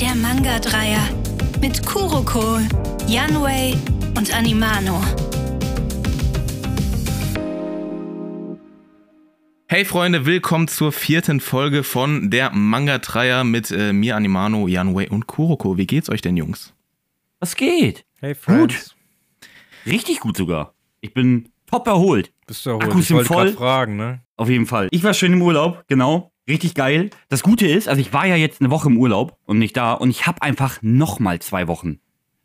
Der Manga-Dreier mit Kuroko, Yanwei und Animano. Hey Freunde, willkommen zur vierten Folge von der Manga-Dreier mit äh, mir, Animano, Yanwei und Kuroko. Wie geht's euch denn, Jungs? Was geht? Hey Friends. Richtig gut sogar. Ich bin top erholt. Bist du erholt? Akkus ich sind wollte voll. fragen, ne? Auf jeden Fall. Ich war schön im Urlaub, genau. Richtig geil. Das Gute ist, also ich war ja jetzt eine Woche im Urlaub und nicht da und ich habe einfach nochmal zwei Wochen.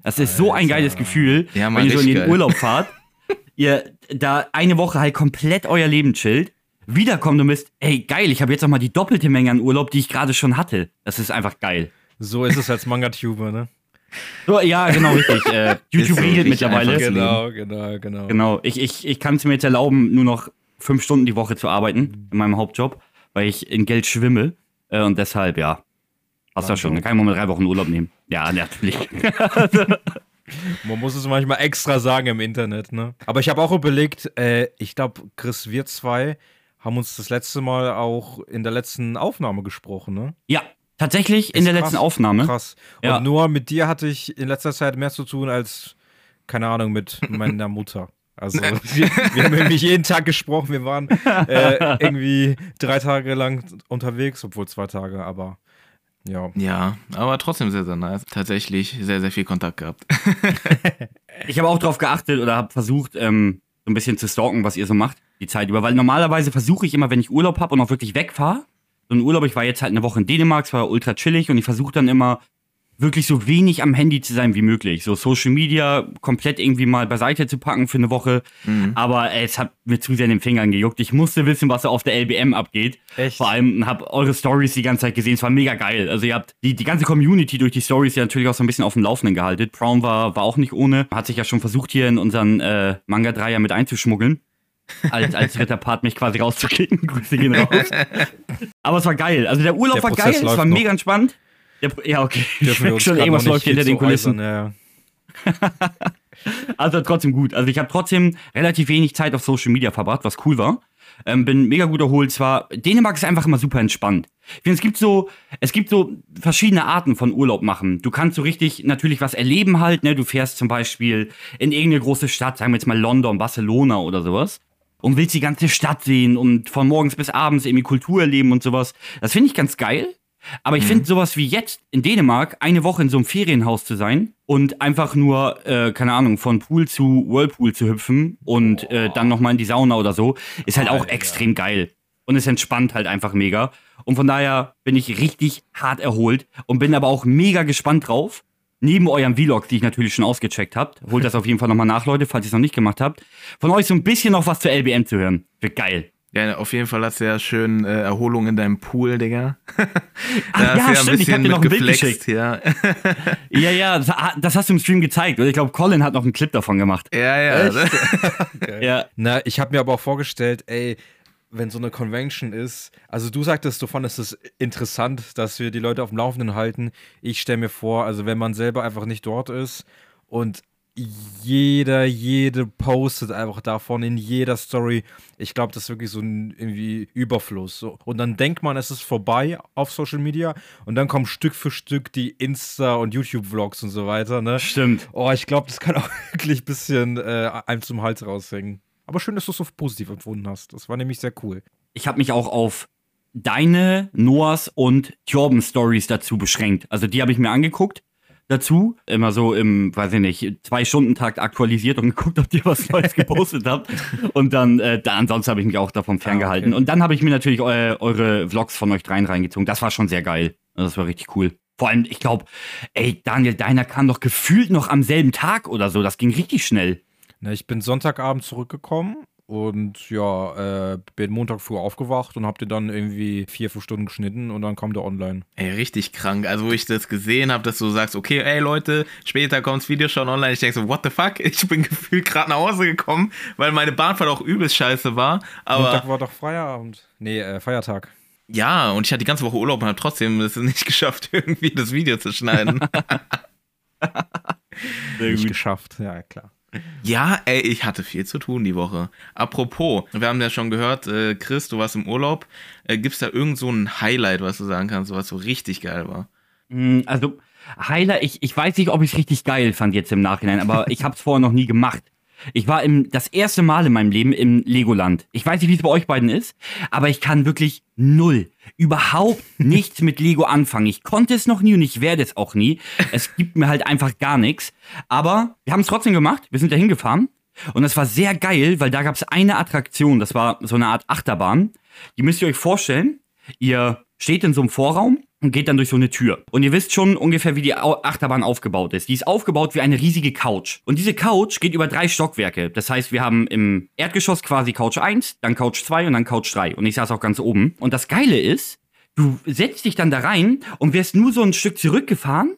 Das ist so ein geiles Gefühl, Ja, Mann, wenn ihr so in den geil. Urlaub fahrt, ihr da eine Woche halt komplett euer Leben chillt, wiederkommt und wisst, ey geil, ich habe jetzt noch mal die doppelte Menge an Urlaub, die ich gerade schon hatte. Das ist einfach geil. So ist es als Manga-Tuber, ne? So, ja, genau, richtig. Äh, YouTube richtig mittlerweile. Genau, genau, genau. Genau, ich, ich, ich kann es mir jetzt erlauben, nur noch fünf Stunden die Woche zu arbeiten in meinem Hauptjob, weil ich in Geld schwimme. Äh, und deshalb, ja, passt das schon. Dann kann ich mal drei Wochen Urlaub nehmen. Ja, natürlich. Man muss es manchmal extra sagen im Internet, ne? Aber ich habe auch überlegt, äh, ich glaube, Chris, wir zwei haben uns das letzte Mal auch in der letzten Aufnahme gesprochen, ne? ja, tatsächlich in Ist der krass. letzten Aufnahme. Krass. Und Ja. nur mit dir hatte ich in letzter Zeit mehr zu tun als, keine Ahnung, mit meiner Mutter. Also wir, wir haben nämlich jeden Tag gesprochen. Wir waren äh, irgendwie drei Tage lang unterwegs, obwohl zwei Tage, aber ja. Ja, aber trotzdem sehr, sehr nice. Tatsächlich sehr, sehr viel Kontakt gehabt. Ich habe auch darauf geachtet oder habe versucht, ähm, so ein bisschen zu stalken, was ihr so macht, die Zeit über. Weil normalerweise versuche ich immer, wenn ich Urlaub habe und auch wirklich wegfahre, so ein Urlaub, ich war jetzt halt eine Woche in Dänemark, es war ultra chillig und ich versuche dann immer wirklich so wenig am Handy zu sein wie möglich. So Social Media komplett irgendwie mal beiseite zu packen für eine Woche. Aber ey, es hat mir zu sehr in den Fingern gejuckt. Ich musste wissen, was da auf der LBM abgeht. Echt? Vor allem habe eure Stories die ganze Zeit gesehen. Es war mega geil. Also ihr habt die, die ganze Community durch die Stories ja natürlich auch so ein bisschen auf dem Laufenden gehalten. Brown war, war auch nicht ohne. Hat sich ja schon versucht, hier in unseren äh, Manga-Dreier mit einzuschmuggeln. Als, als Ritterpart mich quasi rauszukriegen. Grüße gehen raus. Aber es war geil. Also der Urlaub Der war geil, es war noch. mega entspannt. Der, ja, okay. Dürfen schon, irgendwas läuft hinter den Kulissen. äußern, ja. Also trotzdem gut. Also ich habe trotzdem relativ wenig Zeit auf Social Media verbracht, was cool war. Ähm, bin mega gut erholt. Zwar, Dänemark ist einfach immer super entspannt. Ich finde, es gibt so, es gibt so verschiedene Arten von Urlaub machen. Du kannst so richtig natürlich was erleben halt, ne? Du fährst zum Beispiel in irgendeine große Stadt, sagen wir jetzt mal London, Barcelona oder sowas. Und willst die ganze Stadt sehen und von morgens bis abends irgendwie Kultur erleben und sowas. Das finde ich ganz geil. Aber ich finde sowas wie jetzt in Dänemark, eine Woche in so einem Ferienhaus zu sein und einfach nur, äh, keine Ahnung, von Pool zu Whirlpool zu hüpfen und äh, dann nochmal in die Sauna oder so, ist halt auch extrem geil. Und es entspannt halt einfach mega. Und von daher bin ich richtig hart erholt und bin aber auch mega gespannt drauf. Neben eurem Vlog, die ich natürlich schon ausgecheckt habt, holt das auf jeden Fall nochmal nach, Leute, falls ihr es noch nicht gemacht habt, von euch so ein bisschen noch was zur LBM zu hören. Wird geil. Ja, auf jeden Fall hast du ja schön äh, Erholung in deinem Pool, Digga. da Ach ja, du stimmt, ich hab dir noch ein Bild mitgeflext, ja. Ja, ja, das, das hast du im Stream gezeigt. Und ich glaube, Colin hat noch einen Clip davon gemacht. ja, ja. Ja, Na, ich habe mir aber auch vorgestellt, ey, wenn so eine Convention ist, also du sagtest, du fandest es interessant, dass wir die Leute auf dem Laufenden halten. Ich stelle mir vor, also wenn man selber einfach nicht dort ist und jeder, jede postet einfach davon in jeder Story. Ich glaube, das ist wirklich so ein irgendwie Überfluss. So. Und dann denkt man, es ist vorbei auf Social Media und dann kommen Stück für Stück die Insta- und YouTube-Vlogs und so weiter, ne? stimmt. Oh, ich glaube, das kann auch wirklich ein bisschen äh, einem zum Hals raushängen. Aber schön, dass du es so positiv empfunden hast. Das war nämlich sehr cool. Ich habe mich auch auf deine, Noahs und Jorben Stories dazu beschränkt. Also die habe ich mir angeguckt dazu, immer so im, weiß ich nicht, zwei Stunden Takt aktualisiert und geguckt, ob ihr was Neues gepostet habt. Und dann, äh, da, ansonsten habe ich mich auch davon ferngehalten. okay. Und dann habe ich mir natürlich eu eure Vlogs von euch dreien reingezogen. Das war schon sehr geil. Das war richtig cool. Vor allem, ich glaube, ey, Daniel, deiner kam doch gefühlt noch am selben Tag oder so. Das ging richtig schnell. Na, ich bin Sonntagabend zurückgekommen und ja, äh, bin Montag früh aufgewacht und hab den dann irgendwie vier, fünf Stunden geschnitten und dann kam der online. Ey, richtig krank. Also, wo ich das gesehen habe, dass du sagst, okay, ey Leute, später kommt das Video schon online. Ich denke so, what the fuck? Ich bin gefühlt gerade nach Hause gekommen, weil meine Bahnfahrt auch übelst scheiße war. Aber Montag war doch Feierabend. Nee, äh, Feiertag. ja, und ich hatte die ganze Woche Urlaub und habe trotzdem es nicht geschafft, irgendwie das Video zu schneiden. Nicht geschafft, ja, klar. Ja, ey, ich hatte viel zu tun die Woche. Apropos, wir haben ja schon gehört, äh, Chris, du warst im Urlaub. Äh, Gibt es da irgend so ein Highlight, was du sagen kannst, was so richtig geil war? Mm, Also, Heiler, ich, ich weiß nicht, ob ich es richtig geil fand jetzt im Nachhinein, aber ich habe es vorher noch nie gemacht. Ich war im, das erste Mal in meinem Leben im Legoland. Ich weiß nicht, wie es bei euch beiden ist, aber ich kann wirklich null, überhaupt nichts mit Lego anfangen. Ich konnte es noch nie und ich werde es auch nie. Es gibt mir halt einfach gar nichts. Aber wir haben es trotzdem gemacht. Wir sind da hingefahren. Und das war sehr geil, weil da gab es eine Attraktion. Das war so eine Art Achterbahn. Die müsst ihr euch vorstellen. Ihr steht in so einem Vorraum und geht dann durch so eine Tür. Und ihr wisst schon ungefähr, wie die Achterbahn aufgebaut ist. Die ist aufgebaut wie eine riesige Couch. Und diese Couch geht über drei Stockwerke. Das heißt, wir haben im Erdgeschoss quasi Couch 1, dann Couch 2 und dann Couch 3. Und ich saß auch ganz oben. Und das Geile ist, du setzt dich dann da rein und wirst nur so ein Stück zurückgefahren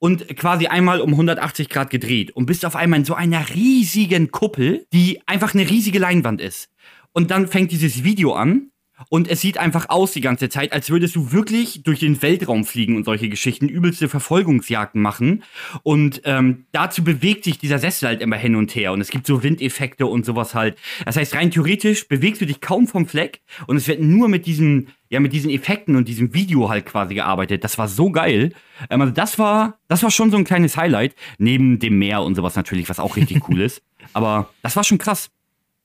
und quasi einmal um 180 Grad gedreht und bist auf einmal in so einer riesigen Kuppel, die einfach eine riesige Leinwand ist. Und dann fängt dieses Video an und es sieht einfach aus die ganze Zeit, als würdest du wirklich durch den Weltraum fliegen und solche Geschichten, übelste Verfolgungsjagden machen. Und ähm, dazu bewegt sich dieser Sessel halt immer hin und her. Und es gibt so Windeffekte und sowas halt. Das heißt, rein theoretisch bewegst du dich kaum vom Fleck und es wird nur mit diesen, ja, mit diesen Effekten und diesem Video halt quasi gearbeitet. Das war so geil. Ähm, also das war, das war schon so ein kleines Highlight. Neben dem Meer und sowas natürlich, was auch richtig cool ist. Aber das war schon krass.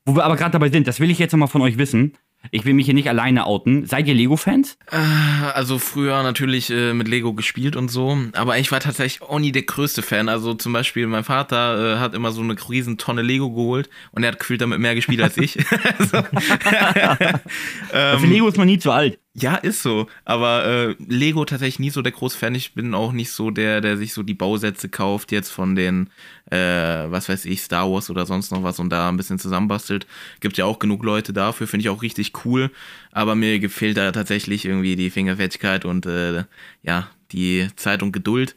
Wo wir aber gerade dabei sind, das will ich jetzt nochmal von euch wissen. Ich will mich hier nicht alleine outen. Seid ihr Lego-Fans? Also früher natürlich äh, mit Lego gespielt und so, aber ich war tatsächlich auch nie der größte Fan. Also zum Beispiel mein Vater äh, hat immer so eine riesen Tonne Lego geholt und er hat gefühlt damit mehr gespielt als ich. also, Für Lego ist man nie zu alt. Ja, ist so. Aber äh, Lego tatsächlich nie so der große Fan. Ich bin auch nicht so der, der sich so die Bausätze kauft jetzt von den, äh, was weiß ich, Star Wars oder sonst noch was und da ein bisschen zusammenbastelt. Gibt ja auch genug Leute dafür, finde ich auch richtig cool. Aber mir gefehlt da tatsächlich irgendwie die Fingerfertigkeit und äh, ja, die Zeit und Geduld.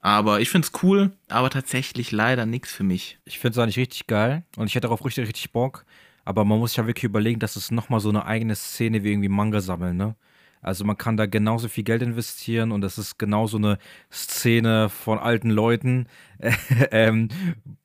Aber ich finde es cool, aber tatsächlich leider nichts für mich. Ich finde es eigentlich richtig geil und ich hätte darauf richtig, richtig Bock. Aber man muss sich ja wirklich überlegen, dass es nochmal so eine eigene Szene wie irgendwie Manga sammeln, ne? Also man kann da genauso viel Geld investieren und das ist genauso eine Szene von alten Leuten, ähm,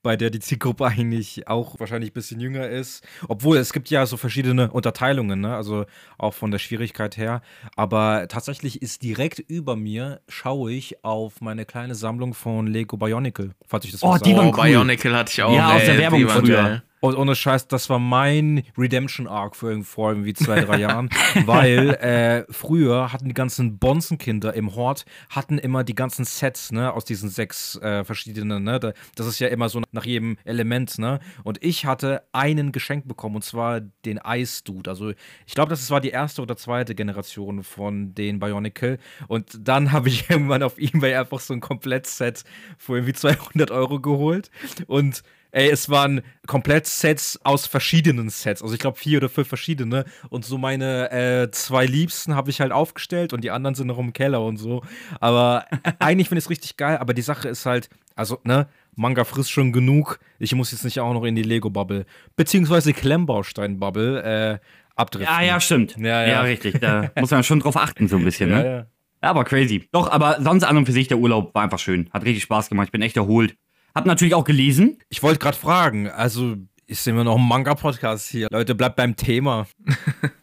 bei der die Zielgruppe eigentlich auch wahrscheinlich ein bisschen jünger ist. Obwohl es gibt ja so verschiedene Unterteilungen, ne? Also auch von der Schwierigkeit her. Aber tatsächlich ist direkt über mir, schaue ich auf meine kleine Sammlung von Lego Bionicle, falls ich das Oh, die waren oh, cool. Bionicle hatte ich auch. Ja, aus der Werbung früher. geil. Und ohne Scheiß, das war mein Redemption Arc für irgendwie- vor irgendwie zwei, drei Jahren, weil äh, früher hatten die ganzen Bonzenkinder im Hort, hatten immer die ganzen Sets, ne, aus diesen sechs äh, verschiedenen, ne, da- das ist ja immer so nach jedem Element, ne, und ich hatte einen geschenkt bekommen, und zwar den Ice Dude, also ich glaube, das war die erste oder zweite Generation von den Bionicle. Und dann habe ich irgendwann auf Ebay einfach so ein Komplettset für irgendwie 200 Euro geholt. Und Ey, es waren komplett Sets aus verschiedenen Sets. Also ich glaube vier oder fünf verschiedene. Und so meine äh, zwei Liebsten habe ich halt aufgestellt und die anderen sind noch im Keller und so. Aber eigentlich finde ich es richtig geil. Aber die Sache ist halt, also, ne, Manga frisst schon genug. Ich muss jetzt nicht auch noch in die Lego-Bubble, beziehungsweise Klemmbaustein-Bubble äh, abdriften. Ja, ja, stimmt. Ja, ja. ja richtig. Da muss man schon drauf achten, so ein bisschen, Ja, ne? ja. Ja, aber crazy. Doch, aber sonst an und für sich, der Urlaub war einfach schön. Hat richtig Spaß gemacht. Ich bin echt erholt. Hab natürlich auch gelesen. Ich wollte gerade fragen, also ist immer noch ein Manga-Podcast hier. Leute, bleibt beim Thema.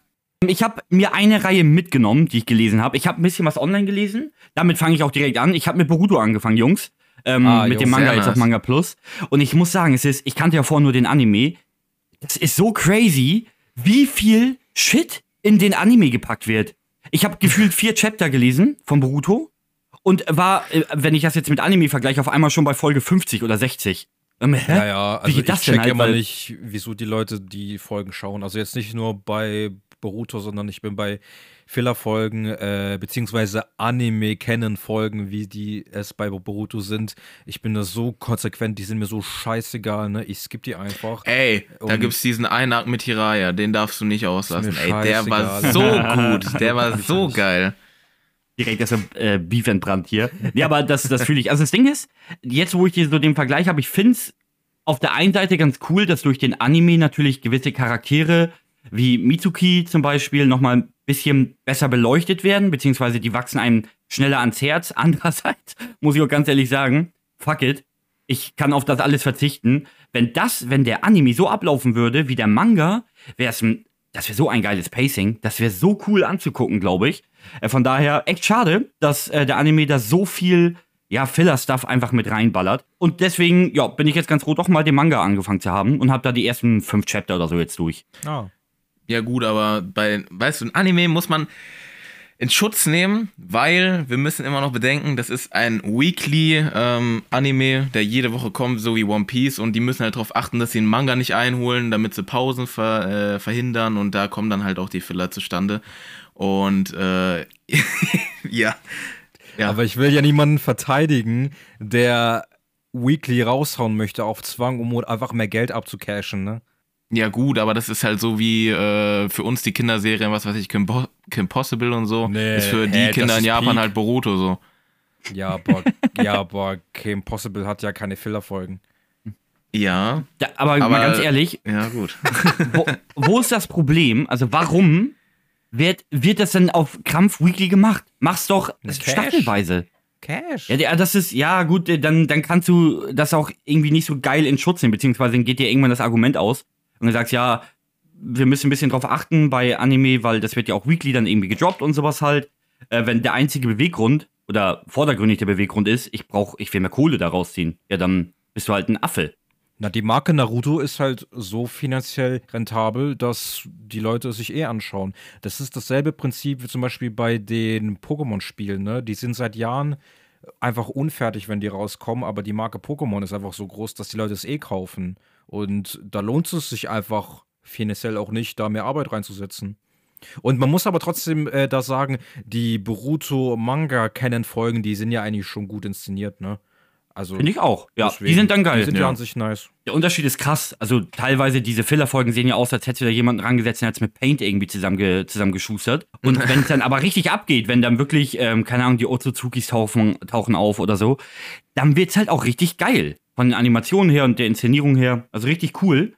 Ich habe mir eine Reihe mitgenommen, die ich gelesen habe. Ich habe ein bisschen was online gelesen. Damit fange ich auch direkt an. Ich habe mit Boruto angefangen, Jungs. Ähm, Ah, mit Jungs, dem Manga jetzt auf nice. Manga Plus. Und ich muss sagen, es ist, ich kannte ja vorher nur den Anime. Das ist so crazy, wie viel Shit in den Anime gepackt wird. Ich habe gefühlt vier Chapter gelesen von Boruto und war, äh, wenn ich das jetzt mit Anime vergleiche, auf einmal schon bei Folge 50 oder 60. Ähm, hä? Ja, ja, also Wie geht das ich denn check halt, immer nicht, wieso die Leute die Folgen schauen. Also jetzt nicht nur bei Boruto, sondern ich bin bei Filler-Folgen, äh, beziehungsweise Anime-Kennen-Folgen, wie die es bei Boruto sind. Ich bin da so konsequent, die sind mir so scheißegal, ne? Ich skippe die einfach. Ey, da Und- gibt's diesen einen Arc mit Hiraya, den darfst du nicht auslassen. Ey, der war so gut, der war so geil. Direkt das äh, Beef entbrannt hier. Nee, aber das, das fühle ich. Also das Ding ist, jetzt wo ich hier so den Vergleich habe, ich finde es auf der einen Seite ganz cool, dass durch den Anime natürlich gewisse Charaktere wie Mitsuki zum Beispiel nochmal ein bisschen besser beleuchtet werden, beziehungsweise die wachsen einem schneller ans Herz. Andererseits muss ich auch ganz ehrlich sagen, fuck it, ich kann auf das alles verzichten. Wenn das, wenn der Anime so ablaufen würde wie der Manga, wäre es das wäre so ein geiles Pacing, das wäre so cool anzugucken, glaube ich. Äh, von daher echt schade, dass äh, der Anime da so viel ja, Filler-Stuff einfach mit reinballert. Und deswegen, ja, bin ich jetzt ganz froh, doch mal den Manga angefangen zu haben und habe da die ersten fünf Chapter oder so jetzt durch. Ah. Ja, gut, aber bei, weißt du, ein Anime muss man in Schutz nehmen, weil wir müssen immer noch bedenken, das ist ein Weekly-Anime, ähm, der jede Woche kommt, so wie One Piece, und die müssen halt darauf achten, dass sie den Manga nicht einholen, damit sie Pausen ver, äh, verhindern, und da kommen dann halt auch die Filler zustande. Und äh, ja. ja. Aber ich will ja niemanden verteidigen, der Weekly raushauen möchte auf Zwang, um einfach mehr Geld abzucashen, ne? Ja, gut, aber das ist halt so wie äh, für uns die Kinderserien, was weiß ich, Kim, Bo Kim Possible und so. Nee, ist für die hä, Kinder in Japan Peak. halt Boruto so. Ja, aber, ja, aber Kim Possible hat ja keine Fillerfolgen. Ja. ja aber, aber, mal ganz ehrlich. Ja, gut. wo, wo, ist das Problem? Also, warum wird, wird das denn auf Krampf Weekly gemacht? Mach's doch Cash. staffelweise. Cash. Ja, das ist, ja, gut, dann, dann kannst du das auch irgendwie nicht so geil in Schutz nehmen, beziehungsweise dann geht dir irgendwann das Argument aus und du sagst, ja, wir müssen ein bisschen drauf achten bei Anime, weil das wird ja auch weekly dann irgendwie gedroppt und sowas halt. Äh, wenn der einzige Beweggrund oder vordergründig der Beweggrund ist, ich brauche, ich will mehr Kohle daraus ziehen, ja, dann bist du halt ein Affe. Na, die Marke Naruto ist halt so finanziell rentabel, dass die Leute es sich eh anschauen. Das ist dasselbe Prinzip wie zum Beispiel bei den Pokémon-Spielen, ne? Die sind seit Jahren einfach unfertig, wenn die rauskommen, aber die Marke Pokémon ist einfach so groß, dass die Leute es eh kaufen. Und da lohnt es sich einfach finanziell auch nicht, da mehr Arbeit reinzusetzen. Und man muss aber trotzdem äh, da sagen, die Boruto-Manga-Canon-Folgen, die sind ja eigentlich schon gut inszeniert, ne? Also, Finde ich auch. Ja, deswegen, die sind dann geil. Die sind ja. an sich nice. Der Unterschied ist krass. Also teilweise diese Filler-Folgen sehen ja aus, als hätte da jemand rangesetzt und hat es mit Paint irgendwie zusammenge zusammengeschustert. Und wenn es dann aber richtig abgeht, wenn dann wirklich, ähm, keine Ahnung, die Ozuzukis tauchen, tauchen auf oder so, dann wird es halt auch richtig geil. Von den Animationen her und der Inszenierung her. Also richtig cool.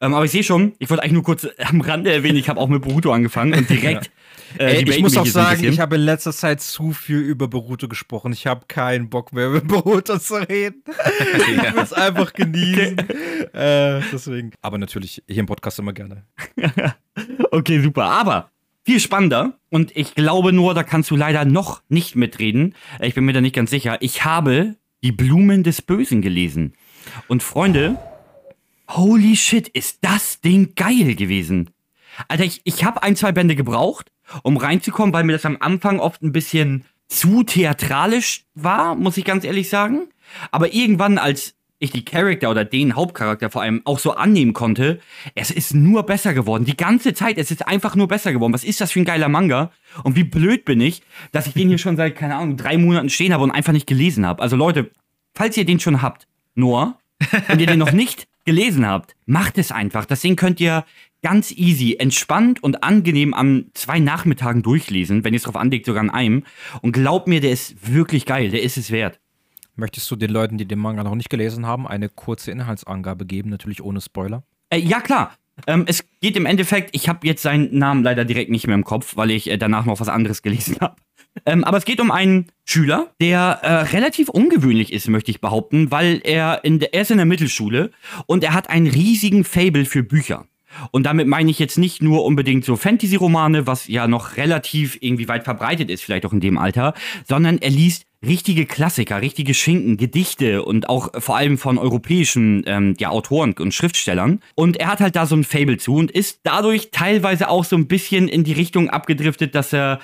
Ähm, aber ich sehe schon, ich wollte eigentlich nur kurz am Rande erwähnen, ich habe auch mit Boruto angefangen und direkt. ja. Äh, ich muss auch sagen, ich habe in letzter Zeit zu viel über Boruto gesprochen. Ich habe keinen Bock mehr über Boruto zu reden. ich will es einfach genießen. Okay. Äh, deswegen. Aber natürlich hier im Podcast immer gerne. okay, super. Aber viel spannender und ich glaube nur, da kannst du leider noch nicht mitreden. Ich bin mir da nicht ganz sicher. Ich habe die Blumen des Bösen gelesen. Und Freunde, holy shit, ist das Ding geil gewesen. Alter, ich, ich habe ein, zwei Bände gebraucht, um reinzukommen, weil mir das am Anfang oft ein bisschen zu theatralisch war, muss ich ganz ehrlich sagen. Aber irgendwann, als ich die Charakter oder den Hauptcharakter vor allem auch so annehmen konnte, es ist nur besser geworden. Die ganze Zeit, es ist einfach nur besser geworden. Was ist das für ein geiler Manga? Und wie blöd bin ich, dass ich den hier schon seit, keine Ahnung, drei Monaten stehen habe und einfach nicht gelesen habe. Also Leute, falls ihr den schon habt, Noah, und ihr den noch nicht gelesen habt, macht es einfach. Das Ding könnt ihr ganz easy, entspannt und angenehm an zwei Nachmittagen durchlesen, wenn ihr es drauf anlegt, sogar an einem. Und glaubt mir, der ist wirklich geil, der ist es wert. Möchtest du den Leuten, die den Manga noch nicht gelesen haben, eine kurze Inhaltsangabe geben, natürlich ohne Spoiler? Äh, ja, klar. Ähm, es geht im Endeffekt, ich habe jetzt seinen Namen leider direkt nicht mehr im Kopf, weil ich äh, danach noch was anderes gelesen habe. Ähm, aber es geht um einen Schüler, der äh, relativ ungewöhnlich ist, möchte ich behaupten, weil er, in der, er ist in der Mittelschule und er hat einen riesigen Fable für Bücher. Und damit meine ich jetzt nicht nur unbedingt so Fantasy-Romane, was ja noch relativ irgendwie weit verbreitet ist, vielleicht auch in dem Alter, sondern er liest richtige Klassiker, richtige Schinken, Gedichte und auch vor allem von europäischen ähm, ja, Autoren und Schriftstellern. Und er hat halt da so ein Fable zu und ist dadurch teilweise auch so ein bisschen in die Richtung abgedriftet, dass er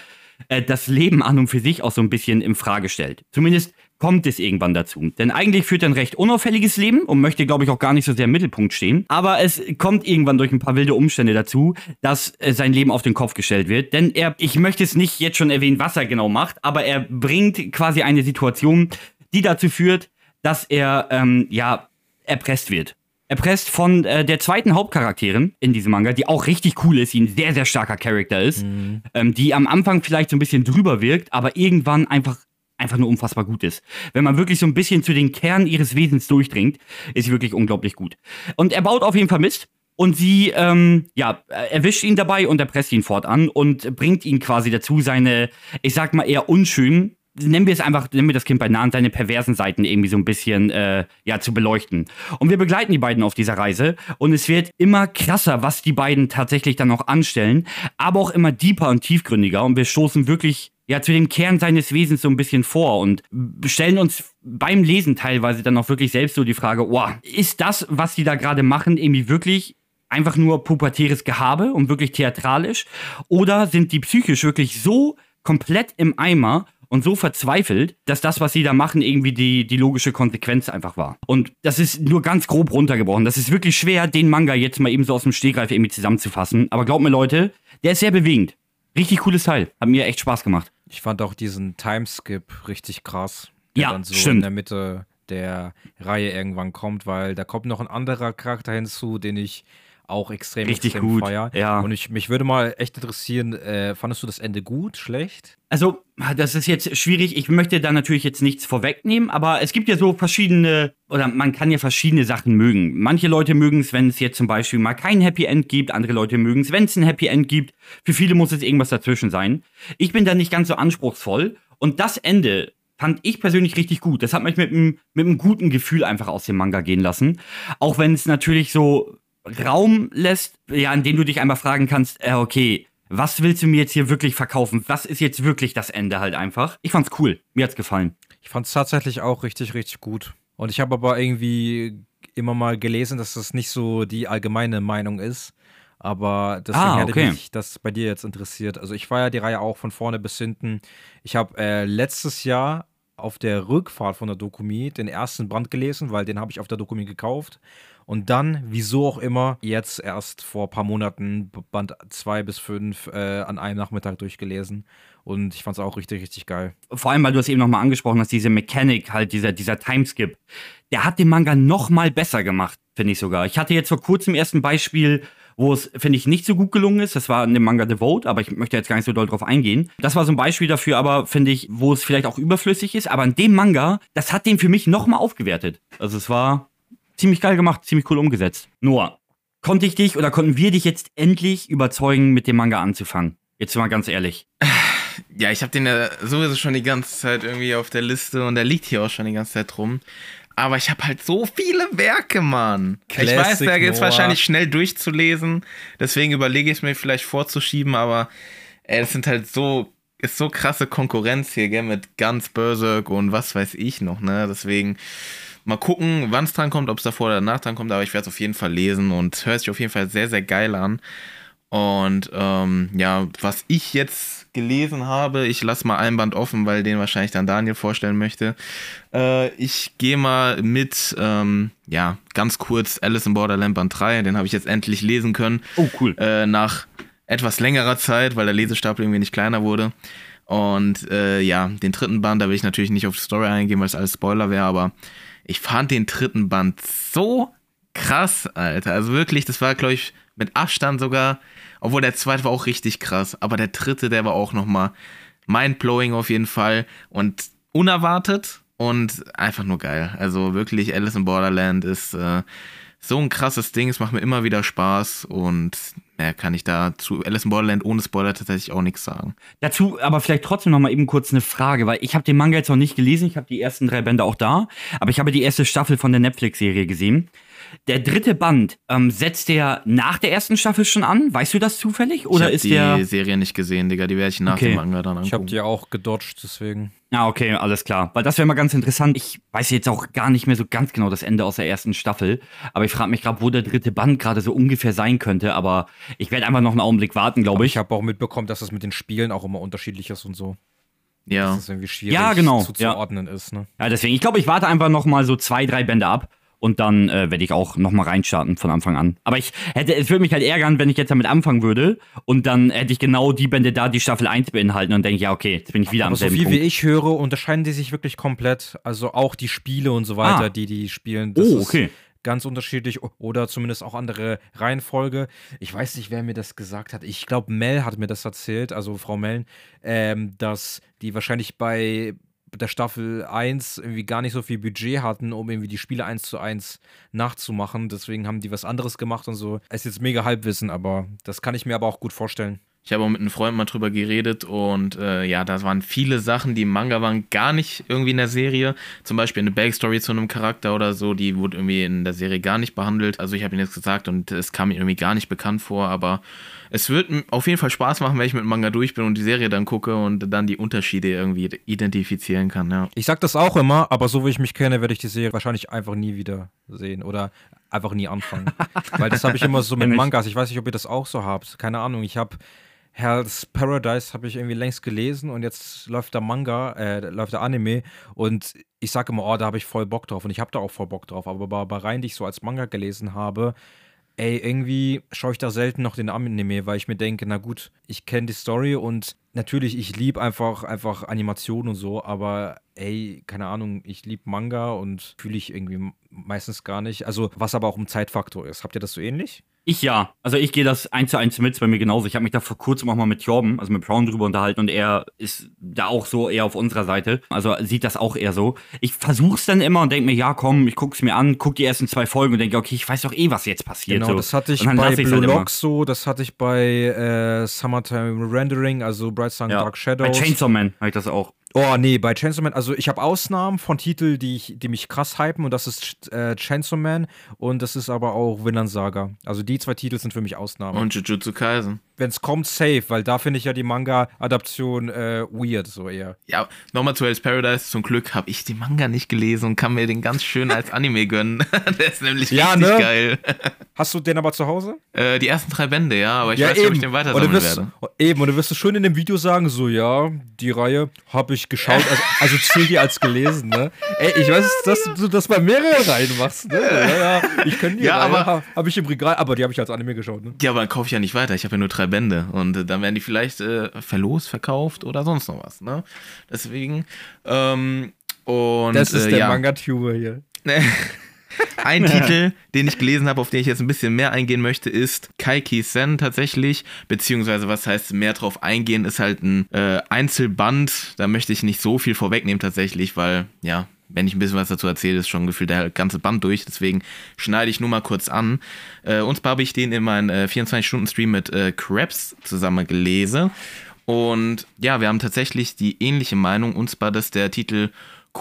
äh, das Leben an und für sich auch so ein bisschen in Frage stellt. Zumindest kommt es irgendwann dazu. Denn eigentlich führt er ein recht unauffälliges Leben und möchte, glaube ich, auch gar nicht so sehr im Mittelpunkt stehen. Aber es kommt irgendwann durch ein paar wilde Umstände dazu, dass äh, sein Leben auf den Kopf gestellt wird. Denn er, ich möchte es nicht jetzt schon erwähnen, was er genau macht, aber er bringt quasi eine Situation, die dazu führt, dass er, ähm, ja, erpresst wird erpresst von äh, der zweiten Hauptcharakterin in diesem Manga, die auch richtig cool ist, die ein sehr, sehr starker Charakter ist, mhm. ähm, die am Anfang vielleicht so ein bisschen drüber wirkt, aber irgendwann einfach einfach nur unfassbar gut ist. Wenn man wirklich so ein bisschen zu den Kern ihres Wesens durchdringt, ist sie wirklich unglaublich gut. Und er baut auf jeden Fall Mist. Und sie, ähm, ja, erwischt ihn dabei und erpresst ihn fortan und bringt ihn quasi dazu, seine, ich sag mal eher unschönen nennen wir es einfach, nennen wir das Kind bei Namen, seine perversen Seiten irgendwie so ein bisschen äh, ja, zu beleuchten. Und wir begleiten die beiden auf dieser Reise und es wird immer krasser, was die beiden tatsächlich dann noch anstellen, aber auch immer deeper und tiefgründiger und wir stoßen wirklich ja zu dem Kern seines Wesens so ein bisschen vor und stellen uns beim Lesen teilweise dann auch wirklich selbst so die Frage, oh, ist das, was die da gerade machen, irgendwie wirklich einfach nur pubertäres Gehabe und wirklich theatralisch? Oder sind die psychisch wirklich so komplett im Eimer und so verzweifelt, dass das, was sie da machen, irgendwie die, die logische Konsequenz einfach war. Und das ist nur ganz grob runtergebrochen. Das ist wirklich schwer, den Manga jetzt mal eben so aus dem Stegreif irgendwie zusammenzufassen. Aber glaubt mir, Leute, der ist sehr bewegend. Richtig cooles Teil. Hat mir echt Spaß gemacht. Ich fand auch diesen Timeskip richtig krass. Der Ja, dann so stimmt. in der Mitte der Reihe irgendwann kommt, weil da kommt noch ein anderer Charakter hinzu, den ich auch extrem, Richtig extrem gut, feier. ja. Und ich, mich würde mal echt interessieren, äh, fandest du das Ende gut, schlecht? Also, das ist jetzt schwierig. Ich möchte da natürlich jetzt nichts vorwegnehmen, aber es gibt ja so verschiedene, oder man kann ja verschiedene Sachen mögen. Manche Leute mögen es, wenn es jetzt zum Beispiel mal kein Happy End gibt, andere Leute mögen es, wenn es ein Happy End gibt. Für viele muss es irgendwas dazwischen sein. Ich bin da nicht ganz so anspruchsvoll und das Ende fand ich persönlich richtig gut. Das hat mich mit einem, mit einem guten Gefühl einfach aus dem Manga gehen lassen. Auch wenn es natürlich so Raum lässt, ja, in dem du dich einmal fragen kannst, äh, okay, was willst du mir jetzt hier wirklich verkaufen? Was ist jetzt wirklich das Ende halt einfach? Ich fand's cool. Mir hat's gefallen. Ich fand es tatsächlich auch richtig, richtig gut. Und ich habe aber irgendwie immer mal gelesen, dass das nicht so die allgemeine Meinung ist. Aber deswegen Ah, hätte okay. mich das bei dir jetzt interessiert. Also ich feiere die Reihe auch von vorne bis hinten. Ich habe äh, letztes Jahr auf der Rückfahrt von der Dokumi den ersten Band gelesen, weil den habe ich auf der Dokumi gekauft. Und dann, wieso auch immer, jetzt erst vor ein paar Monaten Band 2 bis 5 äh, an einem Nachmittag durchgelesen. Und ich fand es auch richtig, richtig geil. Vor allem, weil du es eben nochmal angesprochen hast, diese Mechanik, halt dieser, dieser Timeskip. Der hat den Manga nochmal besser gemacht, finde ich sogar. Ich hatte jetzt vor kurzem erst ein Beispiel, wo es, finde ich, nicht so gut gelungen ist. Das war in dem Manga The Vote, aber ich möchte jetzt gar nicht so doll drauf eingehen. Das war so ein Beispiel dafür, aber finde ich, wo es vielleicht auch überflüssig ist. Aber in dem Manga, das hat den für mich nochmal aufgewertet. Also es war ziemlich geil gemacht, ziemlich cool umgesetzt. Noah, konnte ich dich oder konnten wir dich jetzt endlich überzeugen, mit dem Manga anzufangen? Jetzt mal ganz ehrlich. Ja, ich habe den ja sowieso schon die ganze Zeit irgendwie auf der Liste und der liegt hier auch schon die ganze Zeit rum. Aber ich habe halt so viele Werke, Mann. ich weiß, Classic geht's Noah. wahrscheinlich schnell durchzulesen. Deswegen überlege ich es mir vielleicht vorzuschieben, aber ey, das sind halt so, ist so krasse Konkurrenz hier, gell, mit Guns, Berserk und was weiß ich noch, ne? Deswegen mal gucken, wann es dran kommt, ob es davor oder danach dran kommt, aber ich werde es auf jeden Fall lesen und hört sich auf jeden Fall sehr, sehr geil an. Und ähm, ja, was ich jetzt gelesen habe, ich lasse mal einen Band offen, weil den wahrscheinlich dann Daniel vorstellen möchte. Äh, ich gehe mal mit, ähm, ja, ganz kurz Alice in Borderland Band 3, den habe ich jetzt endlich lesen können. Oh, cool. Äh, nach etwas längerer Zeit, weil der Lesestapel irgendwie nicht kleiner wurde. Und äh, ja, den dritten Band, da will ich natürlich nicht auf die Story eingehen, weil es alles Spoiler wäre, aber ich fand den dritten Band so krass, Alter. Also wirklich, das war, glaube ich, mit Abstand sogar, obwohl der zweite war auch richtig krass, aber der dritte, der war auch nochmal mindblowing auf jeden Fall und unerwartet und einfach nur geil. Also wirklich, Alice in Borderland ist äh, so ein krasses Ding, es macht mir immer wieder Spaß und mehr kann ich da zu Alice in Borderland ohne Spoiler tatsächlich auch nichts sagen. Dazu aber vielleicht trotzdem noch mal eben kurz eine Frage, weil ich habe den Manga jetzt noch nicht gelesen, ich habe die ersten drei Bände auch da, aber ich habe die erste Staffel von der Netflix-Serie gesehen. Der dritte Band, ähm, setzt der nach der ersten Staffel schon an? Weißt du das zufällig? Oder ich hab ist die der. Serie nicht gesehen, Digga, die werde ich nach Okay. dem Manga dann angucken. Ich habe die auch gedodged, deswegen. Ah, okay, alles klar. Weil das wäre mal ganz interessant. Ich weiß jetzt auch gar nicht mehr so ganz genau das Ende aus der ersten Staffel. Aber ich frage mich gerade, wo der dritte Band gerade so ungefähr sein könnte. Aber ich werde einfach noch einen Augenblick warten, glaube ich. ich habe auch mitbekommen, dass es mit den Spielen auch immer unterschiedlich ist und so. ja. Dass es irgendwie schwierig Ja, genau, zuzuordnen ist. Ne? Ja, deswegen, ich glaube, ich warte einfach noch mal so zwei, drei Bände ab. Und dann äh, werde ich auch noch mal reinstarten von Anfang an. Aber ich hätte, es würde mich halt ärgern, wenn ich jetzt damit anfangen würde und dann hätte ich genau die Bände da, die Staffel 1 beinhalten und denke, ja, okay, jetzt bin ich wieder Aber am so selben viel wie Punkt. ich höre, unterscheiden die sich wirklich komplett. Also auch die Spiele und so weiter, Ah. die die spielen. Das Oh, ist okay. ganz unterschiedlich oder zumindest auch andere Reihenfolge. Ich weiß nicht, wer mir das gesagt hat. Ich glaube, Mel hat mir das erzählt, also Frau Mellen, ähm, dass die wahrscheinlich bei der Staffel 1 irgendwie gar nicht so viel Budget hatten, um irgendwie die Spiele 1 zu 1 nachzumachen. Deswegen haben die was anderes gemacht und so. Es ist jetzt mega Halbwissen, aber das kann ich mir aber auch gut vorstellen. Ich habe auch mit einem Freund mal drüber geredet und äh, ja, da waren viele Sachen, die im Manga waren, gar nicht irgendwie in der Serie. Zum Beispiel eine Backstory zu einem Charakter oder so, die wurde irgendwie in der Serie gar nicht behandelt. Also ich habe ihn jetzt gesagt und es kam mir irgendwie gar nicht bekannt vor, aber es wird auf jeden Fall Spaß machen, wenn ich mit Manga durch bin und die Serie dann gucke und dann die Unterschiede irgendwie identifizieren kann. Ja. Ich sag das auch immer, aber so wie ich mich kenne, werde ich die Serie wahrscheinlich einfach nie wieder sehen oder einfach nie anfangen. Weil das habe ich immer so mit Mangas. Ich weiß nicht, ob ihr das auch so habt. Keine Ahnung. Ich habe Hell's Paradise habe ich irgendwie längst gelesen und jetzt läuft der Manga, äh, läuft der Anime und ich sage immer, oh, da habe ich voll Bock drauf und ich habe da auch voll Bock drauf. Aber bei, bei Reihen, die ich so als Manga gelesen habe, ey, irgendwie schaue ich da selten noch den Anime, weil ich mir denke, na gut, ich kenne die Story und natürlich, ich liebe einfach, einfach Animation und so, aber ey, keine Ahnung, ich liebe Manga und fühle ich irgendwie meistens gar nicht. Also, was aber auch ein Zeitfaktor ist. Habt ihr das so ähnlich? Ich ja. Also ich gehe das eins zu eins mit, bei mir genauso. Ich habe mich da vor kurzem auch mal mit Jorben, also mit Brown drüber unterhalten und er ist da auch so eher auf unserer Seite. Also sieht das auch eher so. Ich versuch's dann immer und denke mir, ja komm, ich guck's mir an, guck die ersten zwei Folgen und denke, okay, ich weiß doch eh, was jetzt passiert. Genau, so. das hatte ich bei halt Blue Lock so, das hatte ich bei äh, Summertime Rendering, also Bright Sun ja. Dark Shadows. Bei Chainsaw Man habe ich das auch. Oh, nee, bei Chainsaw Man, also ich habe Ausnahmen von Titeln, die, ich, die mich krass hypen und das ist äh, Chainsaw Man und das ist aber auch Vinland Saga. Also die zwei Titel sind für mich Ausnahmen. Und Jujutsu Kaisen wenn es kommt, safe, weil da finde ich ja die Manga-Adaption äh, weird, so eher. Ja, nochmal zu Hell's Paradise. Zum Glück habe ich die Manga nicht gelesen und kann mir den ganz schön als Anime gönnen. Der ist nämlich ja, richtig ne? geil. Hast du den aber zu Hause? Äh, die ersten drei Bände, ja, aber ich ja, weiß nicht, ob ich den weiter sammeln wirst, werde. Eben, und du wirst du schön in dem Video sagen, so, ja, die Reihe habe ich geschaut, also, also zähl die als gelesen, ne? Ey, ich weiß, dass du das bei mehreren Reihen machst, ne? Ja, ja, ich kenne die ja, Reihe, habe hab ich im Regal, aber die habe ich als Anime geschaut, ne? Ja, aber dann kaufe ich ja nicht weiter, ich habe ja nur drei Bände und äh, dann werden die vielleicht äh, verlost, verkauft oder sonst noch was. Ne? Deswegen. Ähm, und, das ist äh, der ja. Manga-Tuber hier. Ein Titel, den ich gelesen habe, auf den ich jetzt ein bisschen mehr eingehen möchte, ist Kaiki Sen tatsächlich. Beziehungsweise, was heißt mehr drauf eingehen, ist halt ein äh, Einzelband. Da möchte ich nicht so viel vorwegnehmen tatsächlich, weil, ja, wenn ich ein bisschen was dazu erzähle, ist schon gefühlt der ganze Band durch. Deswegen schneide ich nur mal kurz an. Äh, und zwar habe ich den in meinem äh, 24-Stunden-Stream mit äh, Krebs zusammen gelesen. Und ja, wir haben tatsächlich die ähnliche Meinung. Und zwar, dass der Titel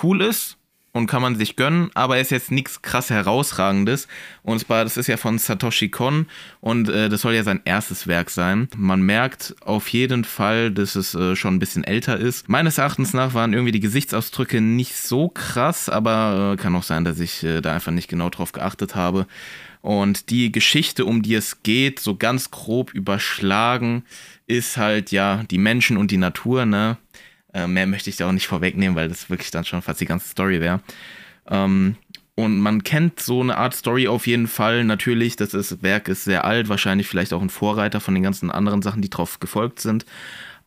cool ist und kann man sich gönnen, aber er ist jetzt nichts krass herausragendes. Und zwar, das ist ja von Satoshi Kon und äh, das soll ja sein erstes Werk sein. Man merkt auf jeden Fall, dass es äh, schon ein bisschen älter ist. Meines Erachtens nach waren irgendwie die Gesichtsausdrücke nicht so krass, aber äh, kann auch sein, dass ich äh, da einfach nicht genau drauf geachtet habe. Und die Geschichte, um die es geht, so ganz grob überschlagen, ist halt ja die Menschen und die Natur, ne? Äh, mehr möchte ich da auch nicht vorwegnehmen, weil das wirklich dann schon fast die ganze Story wäre. Ähm, und man kennt so eine Art Story auf jeden Fall. Natürlich, das ist, Werk ist sehr alt, wahrscheinlich vielleicht auch ein Vorreiter von den ganzen anderen Sachen, die drauf gefolgt sind.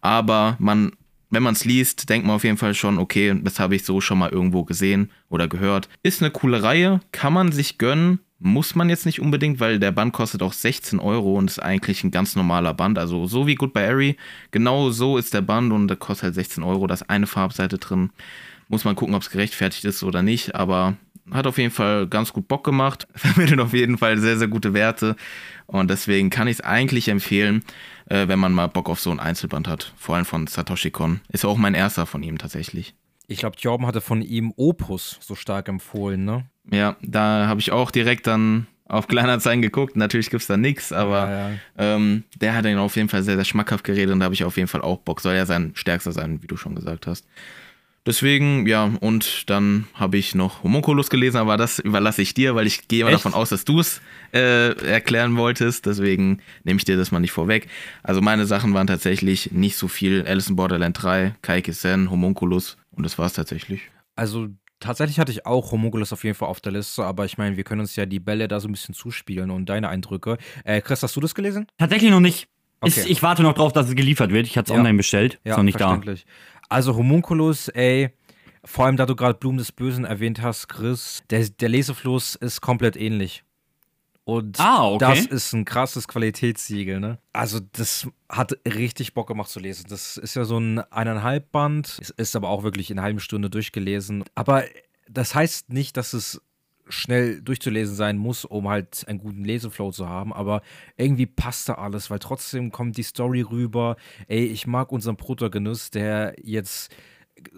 Aber man, wenn man es liest, denkt man auf jeden Fall schon, okay, das habe ich so schon mal irgendwo gesehen oder gehört. Ist eine coole Reihe, kann man sich gönnen, muss man jetzt nicht unbedingt, weil der Band kostet auch 16 Euro und ist eigentlich ein ganz normaler Band. Also so wie Goodbye Harry, genau so ist der Band und der kostet halt 16 Euro. Da ist eine Farbseite drin. Muss man gucken, ob es gerechtfertigt ist oder nicht, aber hat auf jeden Fall ganz gut Bock gemacht. Vermittelt auf jeden Fall sehr, sehr gute Werte. Und deswegen kann ich es eigentlich empfehlen, äh, wenn man mal Bock auf so ein Einzelband hat. Vor allem von Satoshi Kon. Ist auch mein erster von ihm tatsächlich. Ich glaube, Jorben hatte von ihm Opus so stark empfohlen, ne? Ja, da habe ich auch direkt dann auf Kleinanzeigen geguckt. Natürlich gibt es da nichts, aber ja, ja. Ähm, der hat ihn auf jeden Fall sehr, sehr schmackhaft geredet und da habe ich auf jeden Fall auch Bock. Soll ja sein stärkster sein, wie du schon gesagt hast. Deswegen, ja, und dann habe ich noch Homunculus gelesen, aber das überlasse ich dir, weil ich gehe mal davon aus, dass du es äh, erklären wolltest. Deswegen nehme ich dir das mal nicht vorweg. Also meine Sachen waren tatsächlich nicht so viel. Alice in Borderland 3, Kaike Sen, Homunculus und das war es tatsächlich. Also Tatsächlich hatte ich auch Homunculus auf jeden Fall auf der Liste, aber ich meine, wir können uns ja die Bälle da so ein bisschen zuspielen und deine Eindrücke. Äh, Chris, hast du das gelesen? Tatsächlich noch nicht. Okay. Ist, ich warte noch drauf, dass es geliefert wird. Ich hatte es ja. online bestellt. Ja, ist noch nicht da. Also Homunculus, ey, vor allem da du gerade Blumen des Bösen erwähnt hast, Chris, der, der Lesefluss ist komplett ähnlich. Und ah, okay. das ist ein krasses Qualitätssiegel, ne? Also, das hat richtig Bock gemacht zu lesen. Das ist ja so ein eineinhalb Band, ist aber auch wirklich in einer halben Stunde durchgelesen. Aber das heißt nicht, dass es schnell durchzulesen sein muss, um halt einen guten Leseflow zu haben. Aber irgendwie passt da alles, weil trotzdem kommt die Story rüber. Ey, ich mag unseren Protagonist, der jetzt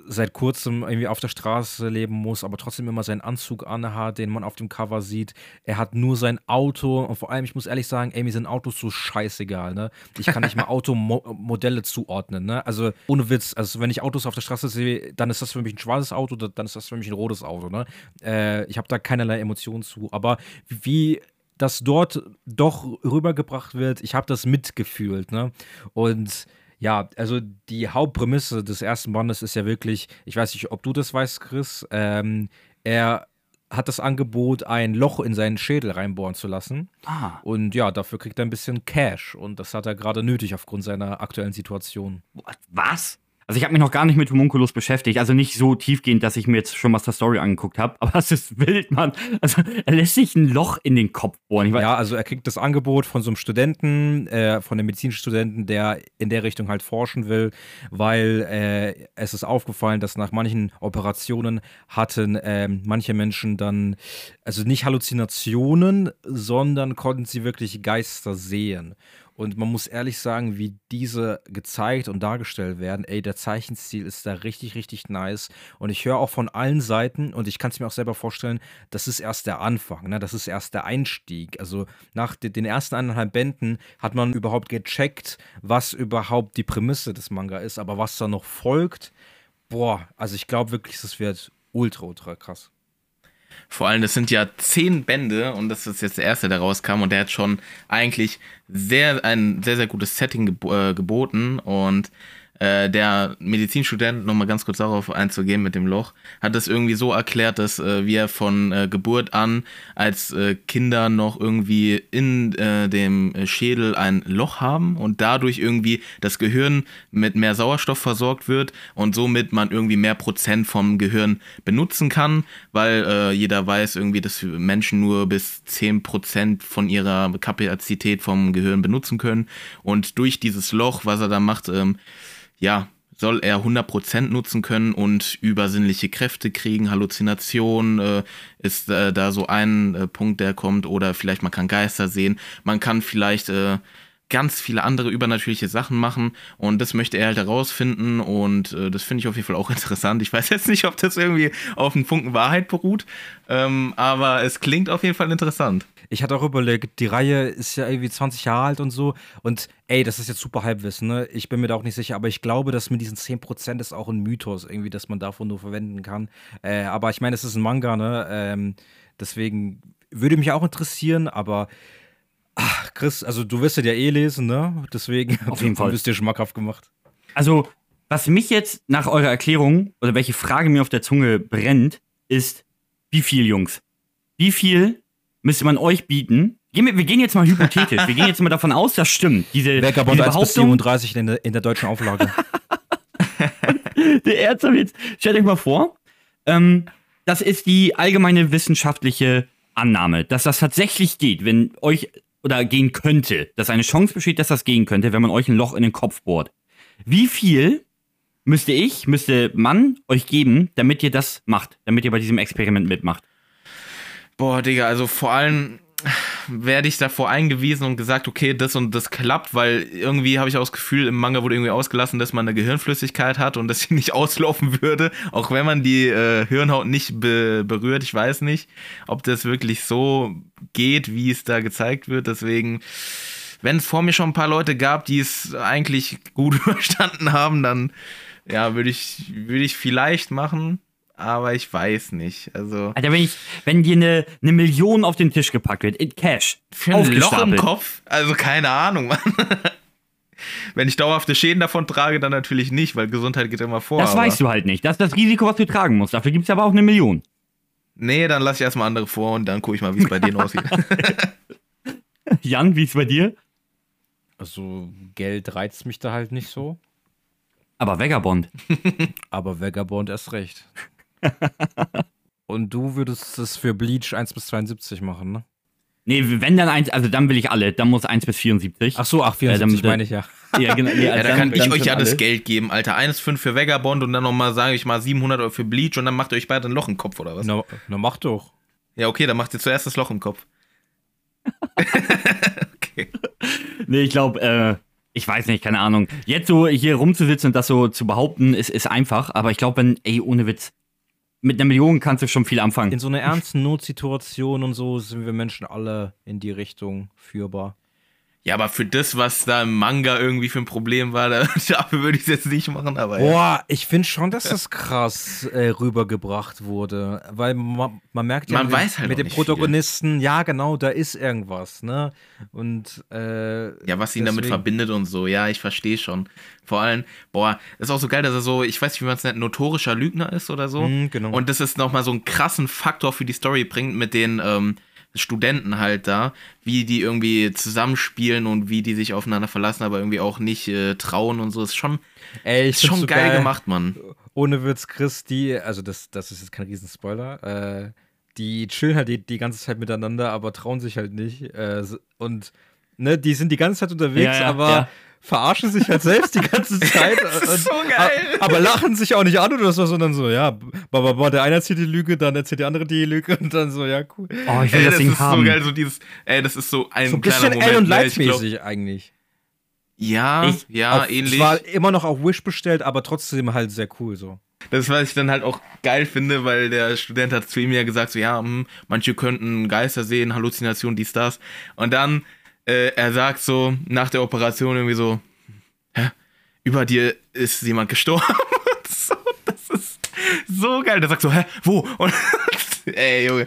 seit kurzem irgendwie auf der Straße leben muss, aber trotzdem immer seinen Anzug anhat, den man auf dem Cover sieht. Er hat nur sein Auto und vor allem, ich muss ehrlich sagen, ey, mir sind Autos so scheißegal, ne? Ich kann nicht mal Automodelle zuordnen, ne? Also ohne Witz, also wenn ich Autos auf der Straße sehe, dann ist das für mich ein schwarzes Auto, dann ist das für mich ein rotes Auto, ne? Äh, ich habe da keinerlei Emotionen zu, aber wie das dort doch rübergebracht wird, ich habe das mitgefühlt, ne? Und ja, also die Hauptprämisse des ersten Bandes ist ja wirklich, ich weiß nicht, ob du das weißt, Chris, ähm, er hat das Angebot, ein Loch in seinen Schädel reinbohren zu lassen. Ah. Und ja, dafür kriegt er ein bisschen Cash. Und das hat er gerade nötig aufgrund seiner aktuellen Situation. Was? Also ich habe mich noch gar nicht mit Homunculus beschäftigt, also nicht so tiefgehend, dass ich mir jetzt schon was der Story angeguckt habe, aber es ist wild, Mann. Also er lässt sich ein Loch in den Kopf bohren. ja, also er kriegt das Angebot von so einem Studenten, äh, von einem medizinischen Studenten, der in der Richtung halt forschen will, weil äh, es ist aufgefallen, dass nach manchen Operationen hatten äh, manche Menschen dann, also nicht Halluzinationen, sondern konnten sie wirklich Geister sehen. Und man muss ehrlich sagen, wie diese gezeigt und dargestellt werden, ey, der Zeichenstil ist da richtig, richtig nice. Und ich höre auch von allen Seiten, und ich kann es mir auch selber vorstellen, das ist erst der Anfang, ne? das ist erst der Einstieg. Also nach den ersten eineinhalb Bänden hat man überhaupt gecheckt, was überhaupt die Prämisse des Manga ist. Aber was da noch folgt, boah, also ich glaube wirklich, das wird ultra, ultra krass. Vor allem, das sind ja zehn Bände und das ist jetzt der erste, der rauskam und der hat schon eigentlich sehr, ein sehr, sehr gutes Setting geb äh, geboten und äh, der Medizinstudent, nochmal ganz kurz darauf einzugehen mit dem Loch, hat das irgendwie so erklärt, dass äh, wir von äh, Geburt an als äh, Kinder noch irgendwie in äh, dem Schädel ein Loch haben und dadurch irgendwie das Gehirn mit mehr Sauerstoff versorgt wird und somit man irgendwie mehr Prozent vom Gehirn benutzen kann, weil äh, jeder weiß irgendwie, dass Menschen nur bis 10 Prozent von ihrer Kapazität vom Gehirn benutzen können. Und durch dieses Loch, was er da macht, ähm, ja, soll er 100% nutzen können und übersinnliche Kräfte kriegen. Halluzination äh, ist äh, da so ein äh, Punkt, der kommt. Oder vielleicht man kann Geister sehen. Man kann vielleicht äh, ganz viele andere übernatürliche Sachen machen und das möchte er halt herausfinden und äh, das finde ich auf jeden Fall auch interessant. Ich weiß jetzt nicht, ob das irgendwie auf einen Funken Wahrheit beruht, ähm, aber es klingt auf jeden Fall interessant. Ich hatte auch überlegt, die Reihe ist ja irgendwie 20 Jahre alt und so und ey, das ist jetzt super Halbwissen, ne? Ich bin mir da auch nicht sicher, aber ich glaube, dass mit diesen 10% ist auch ein Mythos irgendwie, dass man davon nur verwenden kann. Äh, aber ich meine, es ist ein Manga, ne? Ähm, deswegen würde mich auch interessieren, aber Ach, Chris, also du wirst ja eh lesen, ne? Deswegen auf jeden Fall bist du dir schmackhaft gemacht. Also, was mich jetzt nach eurer Erklärung oder welche Frage mir auf der Zunge brennt, ist, wie viel, Jungs? Wie viel müsste man euch bieten? Wir gehen jetzt mal hypothetisch. wir gehen jetzt mal davon aus, das stimmt. Diese, Vagabond diese 1 bis 37 in der, in der deutschen Auflage. der Ernsthaft jetzt, stellt euch mal vor, ähm, das ist die allgemeine wissenschaftliche Annahme, dass das tatsächlich geht, wenn euch oder gehen könnte, dass eine Chance besteht, dass das gehen könnte, wenn man euch ein Loch in den Kopf bohrt. Wie viel müsste ich, müsste man euch geben, damit ihr das macht, damit ihr bei diesem Experiment mitmacht? Boah, Digga, also vor allem werde ich davor eingewiesen und gesagt, okay, das und das klappt, weil irgendwie habe ich auch das Gefühl, im Manga wurde irgendwie ausgelassen, dass man eine Gehirnflüssigkeit hat und dass sie nicht auslaufen würde, auch wenn man die äh, Hirnhaut nicht be berührt. Ich weiß nicht, ob das wirklich so geht, wie es da gezeigt wird. Deswegen, wenn es vor mir schon ein paar Leute gab, die es eigentlich gut überstanden haben, dann ja, würde ich, würde ich vielleicht machen aber ich weiß nicht. Also. Alter, wenn ich, wenn dir eine, eine Million auf den Tisch gepackt wird, in Cash. Für ein Loch im Kopf? Also keine Ahnung, Mann. wenn ich dauerhafte Schäden davon trage, dann natürlich nicht, weil Gesundheit geht immer vor. Das weißt du halt nicht. Das ist das Risiko, was du tragen musst. Dafür gibt es aber auch eine Million. Nee, dann lass ich erstmal andere vor und dann gucke ich mal, wie es bei denen aussieht. Jan, wie ist bei dir? Also, Geld reizt mich da halt nicht so. Aber Vagabond. aber Vagabond erst recht. Und du würdest es für Bleach 1 bis 72 machen, ne? Nee, wenn dann eins, also dann will ich alle, dann muss 1 bis 74. Ach so, ach, 74 äh, meine ich ja. Ja, genau. Ja, ja da kann ich euch ja das Geld geben, Alter. 1,5 für Vagabond und dann nochmal, sage ich mal, 700 Euro für Bleach und dann macht ihr euch beide ein Loch im Kopf oder was? Na, na mach doch. Ja, okay, dann macht ihr zuerst das Loch im Kopf. okay. Nee, ich glaube, äh, ich weiß nicht, keine Ahnung. Jetzt so hier rumzusitzen und das so zu behaupten, ist, ist einfach. Aber ich glaube, wenn, ey, ohne Witz, mit einer Million kannst du schon viel anfangen. In so einer ernsten Notsituation und so sind wir Menschen alle in die Richtung führbar. Ja, aber für das, was da im Manga irgendwie für ein Problem war, da, dafür würde ich es jetzt nicht machen, aber ja. Boah, ich finde schon, dass das krass äh, rübergebracht wurde. Weil man, man merkt ja Man mit, weiß halt mit dem Protagonisten, ja genau, da ist irgendwas, ne? Und äh, Ja, was ihn damit deswegen- verbindet und so, ja, ich verstehe schon. Vor allem, boah, ist auch so geil, dass er so, ich weiß nicht, wie man es nennt, notorischer Lügner ist oder so. Mhm, genau. Und das ist nochmal so einen krassen Faktor für die Story bringt mit den ähm, Studenten halt da, wie die irgendwie zusammenspielen und wie die sich aufeinander verlassen, aber irgendwie auch nicht äh, trauen und so. Ist schon, Ey, ist schon so geil, gemacht, Mann. Ohne Witz, Chris, die, also das, das ist jetzt kein Riesenspoiler, äh, die chillen halt die, die ganze Zeit miteinander, aber trauen sich halt nicht. Äh, und ne, die sind die ganze Zeit unterwegs, Ja, ja, aber ja. Verarschen sich halt selbst die ganze Zeit. Das ist und, so geil. a- Aber lachen sich auch nicht an oder so, sondern so, ja, ba, ba, ba, der eine erzählt die Lüge, dann erzählt der andere die Lüge und dann so, ja, cool. Oh, ich will Ey, das, das Ding ist haben. so geil, so dieses, ey, das ist so ein So ein kleiner bisschen Moment. L und ne? Ich glaub- Light-mäßig eigentlich. Ja, Ich- ja, Auf- ähnlich. Es war immer noch auf Wish bestellt, aber trotzdem halt sehr cool so. Das, was ich dann halt auch geil finde, weil der Student hat zu ihm ja gesagt, so ja, hm, manche könnten Geister sehen, Halluzinationen, dies, das. Und dann, äh, er sagt so nach der Operation irgendwie so, hä, über dir ist jemand gestorben. Und so, das ist so geil. Der sagt so, hä, wo? Und ey, Junge.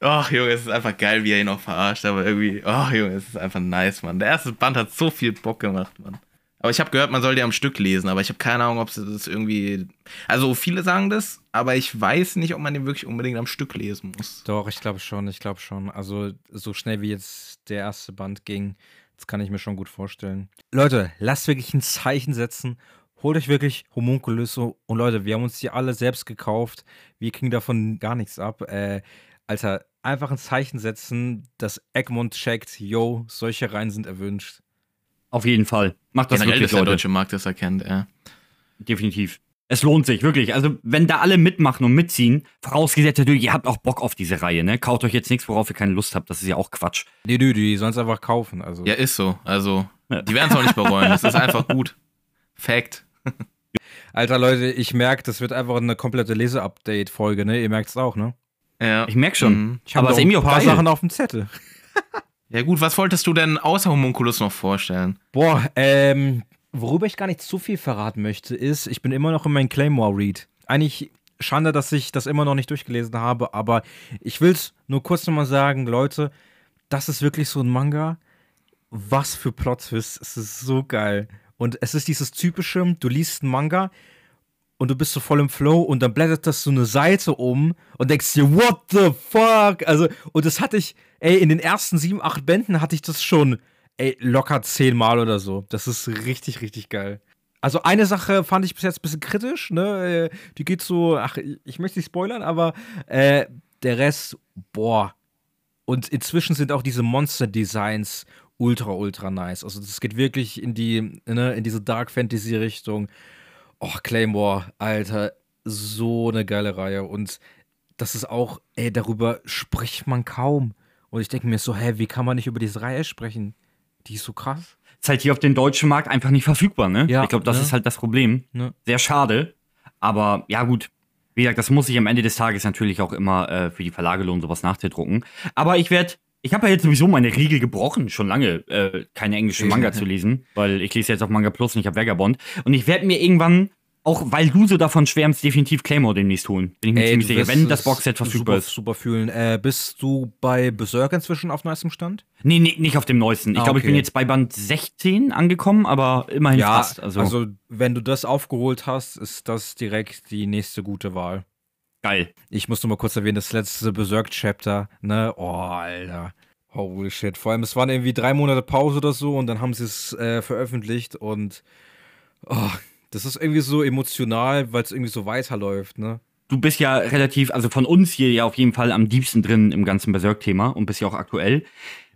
Ach, Junge, es ist einfach geil, wie er ihn auch verarscht, aber irgendwie, ach, Junge, es ist einfach nice, Mann. Der erste Band hat so viel Bock gemacht, Mann. Aber ich habe gehört, man soll die am Stück lesen, aber ich habe keine Ahnung, ob sie das irgendwie. Also viele sagen das, aber ich weiß nicht, ob man den wirklich unbedingt am Stück lesen muss. Doch, ich glaube schon, ich glaube schon. Also so schnell wie jetzt der erste Band ging, das kann ich mir schon gut vorstellen. Leute, lasst wirklich ein Zeichen setzen. Holt euch wirklich Homunculus und Leute, wir haben uns die alle selbst gekauft. Wir kriegen davon gar nichts ab. Äh, Alter, einfach ein Zeichen setzen, dass Egmont checkt, yo, solche Reihen sind erwünscht. Auf jeden Fall. Macht das Generell, wirklich, dass der deutsche Markt das erkennt, ja. Definitiv. Es lohnt sich, wirklich. Also, wenn da alle mitmachen und mitziehen, vorausgesetzt natürlich, ihr habt auch Bock auf diese Reihe, ne? Kaut euch jetzt nichts, worauf ihr keine Lust habt. Das ist ja auch Quatsch. Nee, die, die sollen es einfach kaufen. Also. Ja, ist so. Also, die werden es auch nicht bereuen. Es ist einfach gut. Fact. Alter, Leute, ich merke, das wird einfach eine komplette Lese-Update-Folge, ne? Ihr merkt es auch, ne? Ja. Ich merk schon. Mhm. Ich habe Aber noch ist irgendwie ein auch paar geil. Sachen auf dem Zettel. Ja, gut, was wolltest du denn außer Homunculus noch vorstellen? Boah, ähm, worüber ich gar nicht zu viel verraten möchte, ist, ich bin immer noch in meinem Claymore-Read. Eigentlich schade, dass ich das immer noch nicht durchgelesen habe, aber ich will es nur kurz nochmal sagen, Leute, das ist wirklich so ein Manga. Was für Plot-Twist, es ist so geil. Und es ist dieses typische, du liest einen Manga und du bist so voll im Flow und dann blättert das so eine Seite um und denkst dir, what the fuck? Also, und das hatte ich, ey, in den ersten sieben, acht Bänden hatte ich das schon, ey, locker zehnmal oder so. Das ist richtig, richtig geil. Also eine Sache fand ich bis jetzt ein bisschen kritisch, ne? Äh, Die geht so, ach, ich möchte nicht spoilern, aber äh, der Rest, boah. Und inzwischen sind auch diese Monster-Designs ultra, ultra nice. Also das geht wirklich in die, ne, in diese Dark Fantasy-Richtung. Och, Claymore, Alter, so eine geile Reihe. Und das ist auch, ey, darüber spricht man kaum. Und ich denke mir so, hä, wie kann man nicht über diese Reihe sprechen? Die ist so krass. Ist halt hier auf dem deutschen Markt einfach nicht verfügbar, ne? Ja, ich glaube, das ne? ist halt das Problem. Ne? Sehr schade. Aber ja, gut. Wie gesagt, das muss ich am Ende des Tages natürlich auch immer äh, für die Verlage lohnen, sowas nachzudrucken. Aber ich werde, ich habe ja jetzt sowieso meine Riegel gebrochen, schon lange äh, keine englischen Manga zu lesen, weil ich lese jetzt auf Manga Plus und ich habe Vagabond. Und ich werde mir irgendwann, auch weil du so davon schwärmst, definitiv Claymore demnächst holen. Bin ich mir Ey, ziemlich sicher, wenn das Boxset verfügbar super, ist. Super fühlen. Äh, bist du bei Berserk inzwischen auf neuestem Stand? Nee, nee, nicht auf dem neuesten. Ich Ah, glaube, ich bin okay. jetzt bei Band 16 angekommen, aber immerhin fast. Also, also wenn du das aufgeholt hast, ist das direkt die nächste gute Wahl. Geil. Ich muss nur mal kurz erwähnen, das letzte Berserk-Chapter, ne? Oh, Alter. Holy shit. Vor allem, es waren irgendwie drei Monate Pause oder so und dann haben sie es äh, veröffentlicht und oh, das ist irgendwie so emotional, weil es irgendwie so weiterläuft, ne? Du bist ja relativ, also von uns hier ja auf jeden Fall am diebsten drin im ganzen Berserk-Thema und bist ja auch aktuell.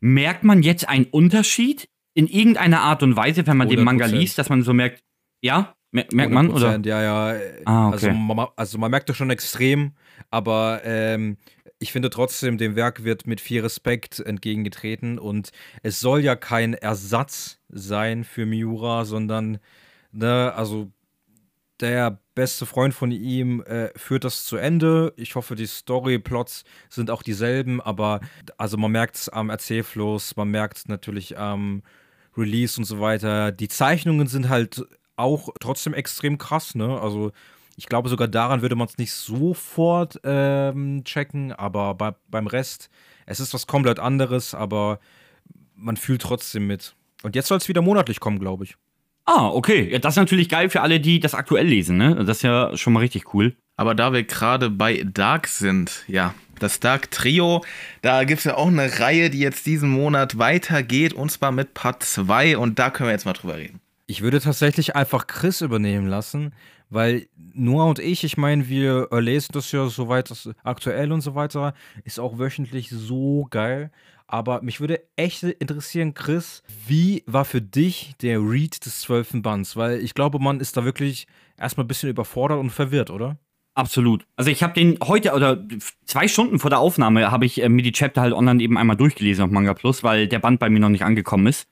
Merkt man jetzt einen Unterschied in irgendeiner Art und Weise, wenn man den Manga 100%. liest, dass man so merkt, ja, merkt man, oder? 100%, Ja, ja. Ah, okay. also, man, also man merkt das schon extrem, aber ähm, ich finde trotzdem, dem Werk wird mit viel Respekt entgegengetreten und es soll ja kein Ersatz sein für Miura, sondern, ne, also der beste Freund von ihm äh, führt das zu Ende. Ich hoffe, die Storyplots sind auch dieselben, aber also man merkt es am Erzählfluss, man merkt es natürlich am Release und so weiter. Die Zeichnungen sind halt auch trotzdem extrem krass, ne? Also ich glaube, sogar daran würde man es nicht sofort ähm, checken, aber bei, beim Rest, es ist was komplett anderes, aber man fühlt trotzdem mit. Und jetzt soll es wieder monatlich kommen, glaube ich. Ah, okay. Ja, das ist natürlich geil für alle, die das aktuell lesen, ne? Das ist ja schon mal richtig cool. Aber da wir gerade bei Dark sind, ja, das Dark Trio, da gibt es ja auch eine Reihe, die jetzt diesen Monat weitergeht, und zwar mit Part 2, und da können wir jetzt mal drüber reden. Ich würde tatsächlich einfach Chris übernehmen lassen, weil Noah und ich, ich meine, wir lesen das ja soweit das aktuell und so weiter, ist auch wöchentlich so geil. Aber mich würde echt interessieren, Chris, wie war für dich der Read des zwölften Bands? Weil ich glaube, man ist da wirklich erstmal ein bisschen überfordert und verwirrt, oder? Absolut. Also ich habe den heute oder zwei Stunden vor der Aufnahme habe ich äh, mir die Chapter halt online eben einmal durchgelesen auf Manga Plus, weil der Band bei mir noch nicht angekommen ist.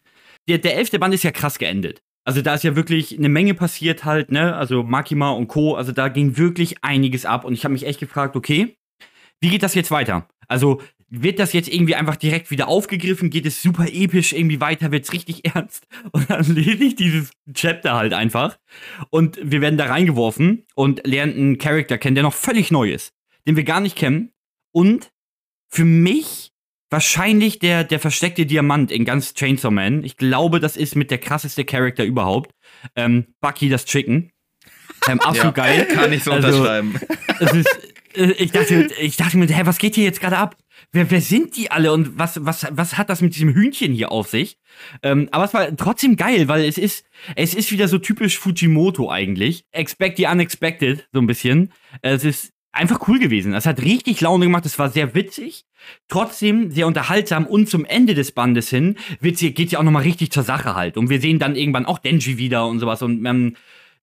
Der, der elfte Band ist ja krass geendet. Also da ist ja wirklich eine Menge passiert halt, ne? Also Makima und Co. Also da ging wirklich einiges ab und ich habe mich echt gefragt, okay, wie geht das jetzt weiter? Also wird das jetzt irgendwie einfach direkt wieder aufgegriffen? Geht es super episch irgendwie weiter? Wird es richtig ernst? Und dann lese ich dieses Chapter halt einfach und wir werden da reingeworfen und lernen einen Charakter kennen, der noch völlig neu ist, den wir gar nicht kennen und für mich wahrscheinlich der, der versteckte Diamant in ganz Chainsaw Man. Ich glaube, das ist mit der krasseste Charakter überhaupt. Ähm, Bucky das Chicken. Ähm, absolut ja, geil. Kann ich so also, unterschreiben. Es ist, äh, ich, dachte, ich dachte mir, hä, was geht hier jetzt gerade ab? Wer, wer sind die alle und was, was, was hat das mit diesem Hühnchen hier auf sich? Ähm, aber es war trotzdem geil, weil es ist, es ist wieder so typisch Fujimoto eigentlich. Expect the unexpected, so ein bisschen. Es ist einfach cool gewesen. Es hat richtig Laune gemacht, es war sehr witzig, trotzdem sehr unterhaltsam und zum Ende des Bandes hin geht es ja auch nochmal richtig zur Sache halt. Und wir sehen dann irgendwann auch Denji wieder und sowas und man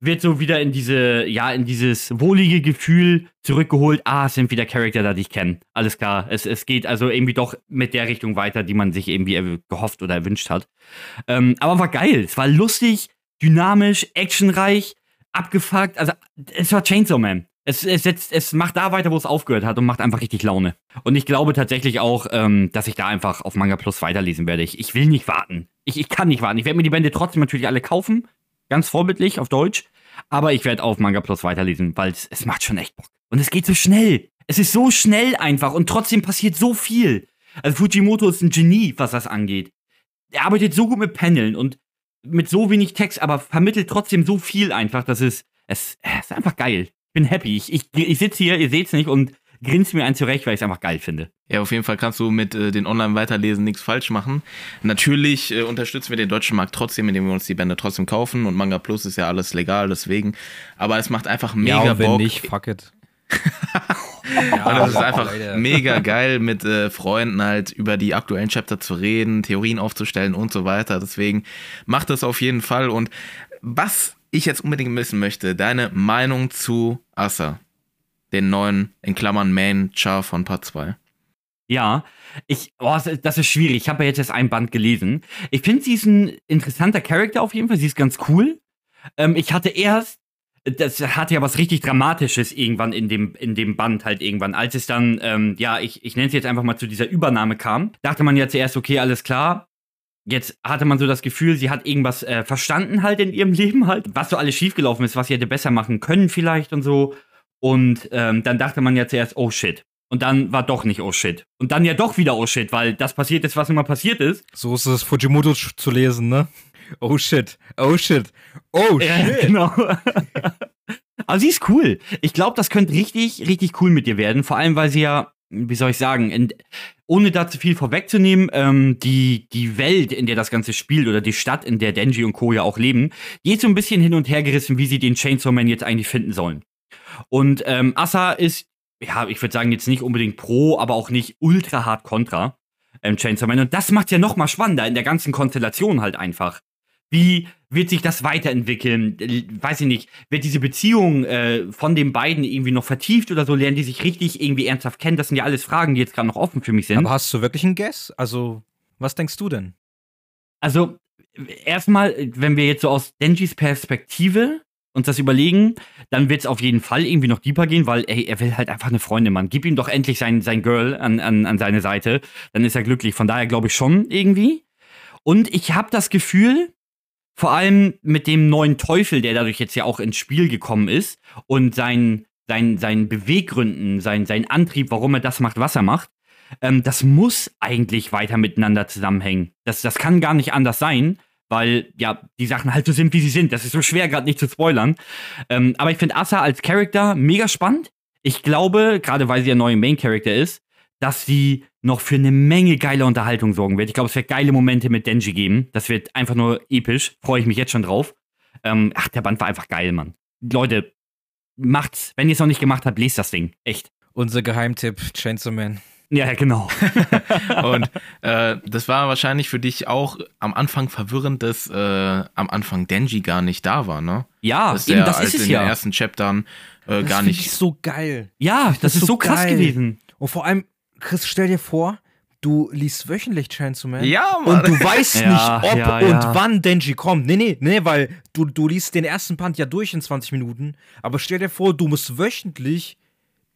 wird so wieder in diese, ja, in dieses wohlige Gefühl zurückgeholt, ah, es sind wieder Charakter die ich kenne. Alles klar. Es, es geht also irgendwie doch mit der Richtung weiter, die man sich irgendwie gehofft oder erwünscht hat. Ähm, aber war geil. Es war lustig, dynamisch, actionreich, abgefuckt. Also, es war Chainsaw Man. Es, es, setzt, es macht da weiter, wo es aufgehört hat und macht einfach richtig Laune. Und ich glaube tatsächlich auch, ähm, dass ich da einfach auf Manga Plus weiterlesen werde. Ich, ich will nicht warten. Ich, ich kann nicht warten. Ich werde mir die Bände trotzdem natürlich alle kaufen. Ganz vorbildlich auf Deutsch. Aber ich werde auf Manga Plus weiterlesen, weil es, es macht schon echt Bock. Und es geht so schnell. Es ist so schnell einfach und trotzdem passiert so viel. Also Fujimoto ist ein Genie, was das angeht. Er arbeitet so gut mit Paneln und mit so wenig Text, aber vermittelt trotzdem so viel einfach, dass es, es, es ist einfach geil bin happy. Ich, ich, ich sitze hier, ihr seht es nicht, und grinse mir einen zurecht, weil ich es einfach geil finde. Ja, auf jeden Fall kannst du mit äh, den Online-Weiterlesen nichts falsch machen. Natürlich äh, unterstützen wir den deutschen Markt trotzdem, indem wir uns die Bände trotzdem kaufen und Manga Plus ist ja alles legal, deswegen. Aber es macht einfach mega ja, wenn Bock. nicht, fuck it. ja, und es ist einfach Alter. mega geil, mit äh, Freunden halt über die aktuellen Chapter zu reden, Theorien aufzustellen und so weiter. Deswegen macht das auf jeden Fall. Und was ich jetzt unbedingt wissen möchte, deine Meinung zu Asa, den neuen, in Klammern Main Char von Part 2. Ja, ich, oh, das ist schwierig. Ich habe ja jetzt erst ein Band gelesen. Ich finde, sie ist ein interessanter Charakter auf jeden Fall. Sie ist ganz cool. Ähm, ich hatte erst, das hatte ja was richtig Dramatisches irgendwann in dem, in dem Band halt irgendwann. Als es dann, ähm, ja, ich, ich nenne es jetzt einfach mal zu dieser Übernahme kam, dachte man ja zuerst, okay, alles klar, Jetzt hatte man so das Gefühl, sie hat irgendwas äh, verstanden halt in ihrem Leben halt, was so alles schiefgelaufen ist, was sie hätte besser machen können vielleicht und so. Und ähm, dann dachte man ja zuerst, oh shit. Und dann war doch nicht oh shit. Und dann ja doch wieder oh shit, weil das passiert ist, was immer passiert ist. So ist es Fujimoto zu lesen, ne? Oh shit, oh shit, oh shit. Ja, genau. Aber sie ist cool. Ich glaube, das könnte richtig, richtig cool mit ihr werden. Vor allem, weil sie ja wie soll ich sagen, in, ohne da zu viel vorwegzunehmen, ähm, die, die Welt, in der das Ganze spielt oder die Stadt, in der Denji und Co. ja auch leben, geht so ein bisschen hin und her gerissen, wie sie den Chainsaw Man jetzt eigentlich finden sollen. Und ähm, Asa ist, ja, ich würde sagen, jetzt nicht unbedingt pro, aber auch nicht ultra hart kontra ähm, Chainsaw Man. Und das macht ja noch mal spannender in der ganzen Konstellation halt einfach. Wie wird sich das weiterentwickeln? Weiß ich nicht. Wird diese Beziehung äh, von den beiden irgendwie noch vertieft oder so? Lernen die sich richtig irgendwie ernsthaft kennen? Das sind ja alles Fragen, die jetzt gerade noch offen für mich sind. Aber hast du wirklich einen Guess? Also, was denkst du denn? Also, erstmal, wenn wir jetzt so aus Denjis Perspektive uns das überlegen, dann wird es auf jeden Fall irgendwie noch deeper gehen, weil ey, er will halt einfach eine Freundin, Mann. Gib ihm doch endlich sein, sein Girl an, an, an seine Seite. Dann ist er glücklich. Von daher glaube ich schon irgendwie. Und ich habe das Gefühl, vor allem mit dem neuen Teufel, der dadurch jetzt ja auch ins Spiel gekommen ist und sein, sein, seinen Beweggründen, sein, sein Antrieb, warum er das macht, was er macht, ähm, das muss eigentlich weiter miteinander zusammenhängen. Das, das kann gar nicht anders sein, weil ja die Sachen halt so sind, wie sie sind. Das ist so schwer, gerade nicht zu spoilern. Ähm, aber ich finde Asa als Charakter mega spannend. Ich glaube, gerade weil sie der neue Main Character ist, dass sie noch für eine Menge geile Unterhaltung sorgen wird. Ich glaube, es wird geile Momente mit Denji geben. Das wird einfach nur episch. Freue ich mich jetzt schon drauf. Ähm, ach, der Band war einfach geil, Mann. Leute, macht's. Wenn ihr es noch nicht gemacht habt, lest das Ding. Echt. Unser Geheimtipp, Chainsaw Man. Ja, genau. Und äh, das war wahrscheinlich für dich auch am Anfang verwirrend, dass äh, am Anfang Denji gar nicht da war, ne? Ja, dass eben, der das ist es in ja. den ersten Chaptern äh, Das gar nicht. Ich so geil. Ja, das, ist so krass geil. gewesen. Und vor allem, Chris, stell dir vor, du liest wöchentlich Chainsaw Man. Ja, Mann. Und du weißt Ja, nicht, ob ja, und ja. wann Denji kommt. Nee, nee, nee, weil du, du liest den ersten Band ja durch in 20 Minuten. Aber stell dir vor, du musst wöchentlich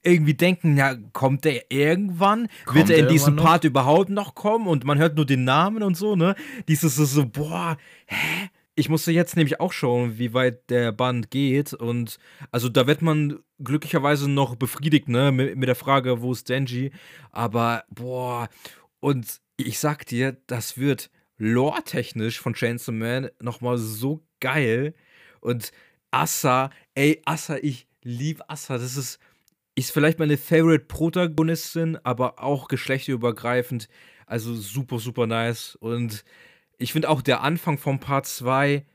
irgendwie denken, ja, kommt der irgendwann? Kommt Wird er in diesem noch? Part überhaupt noch kommen? Und man hört nur den Namen und so, ne? Dieses so boah, hä? Ich musste jetzt nämlich auch schauen, wie weit der Band geht. Und also da wird man glücklicherweise noch befriedigt, ne? Mit, mit der Frage, wo ist Denji? Aber, boah, und ich sag dir, das wird lore-technisch von Chainsaw Man nochmal so geil. Und Assa, ey, Assa, ich lieb Assa. Das ist, ist vielleicht meine Favorite-Protagonistin, aber auch geschlechterübergreifend. Also super, super nice. Und ich finde auch der Anfang von Part 2,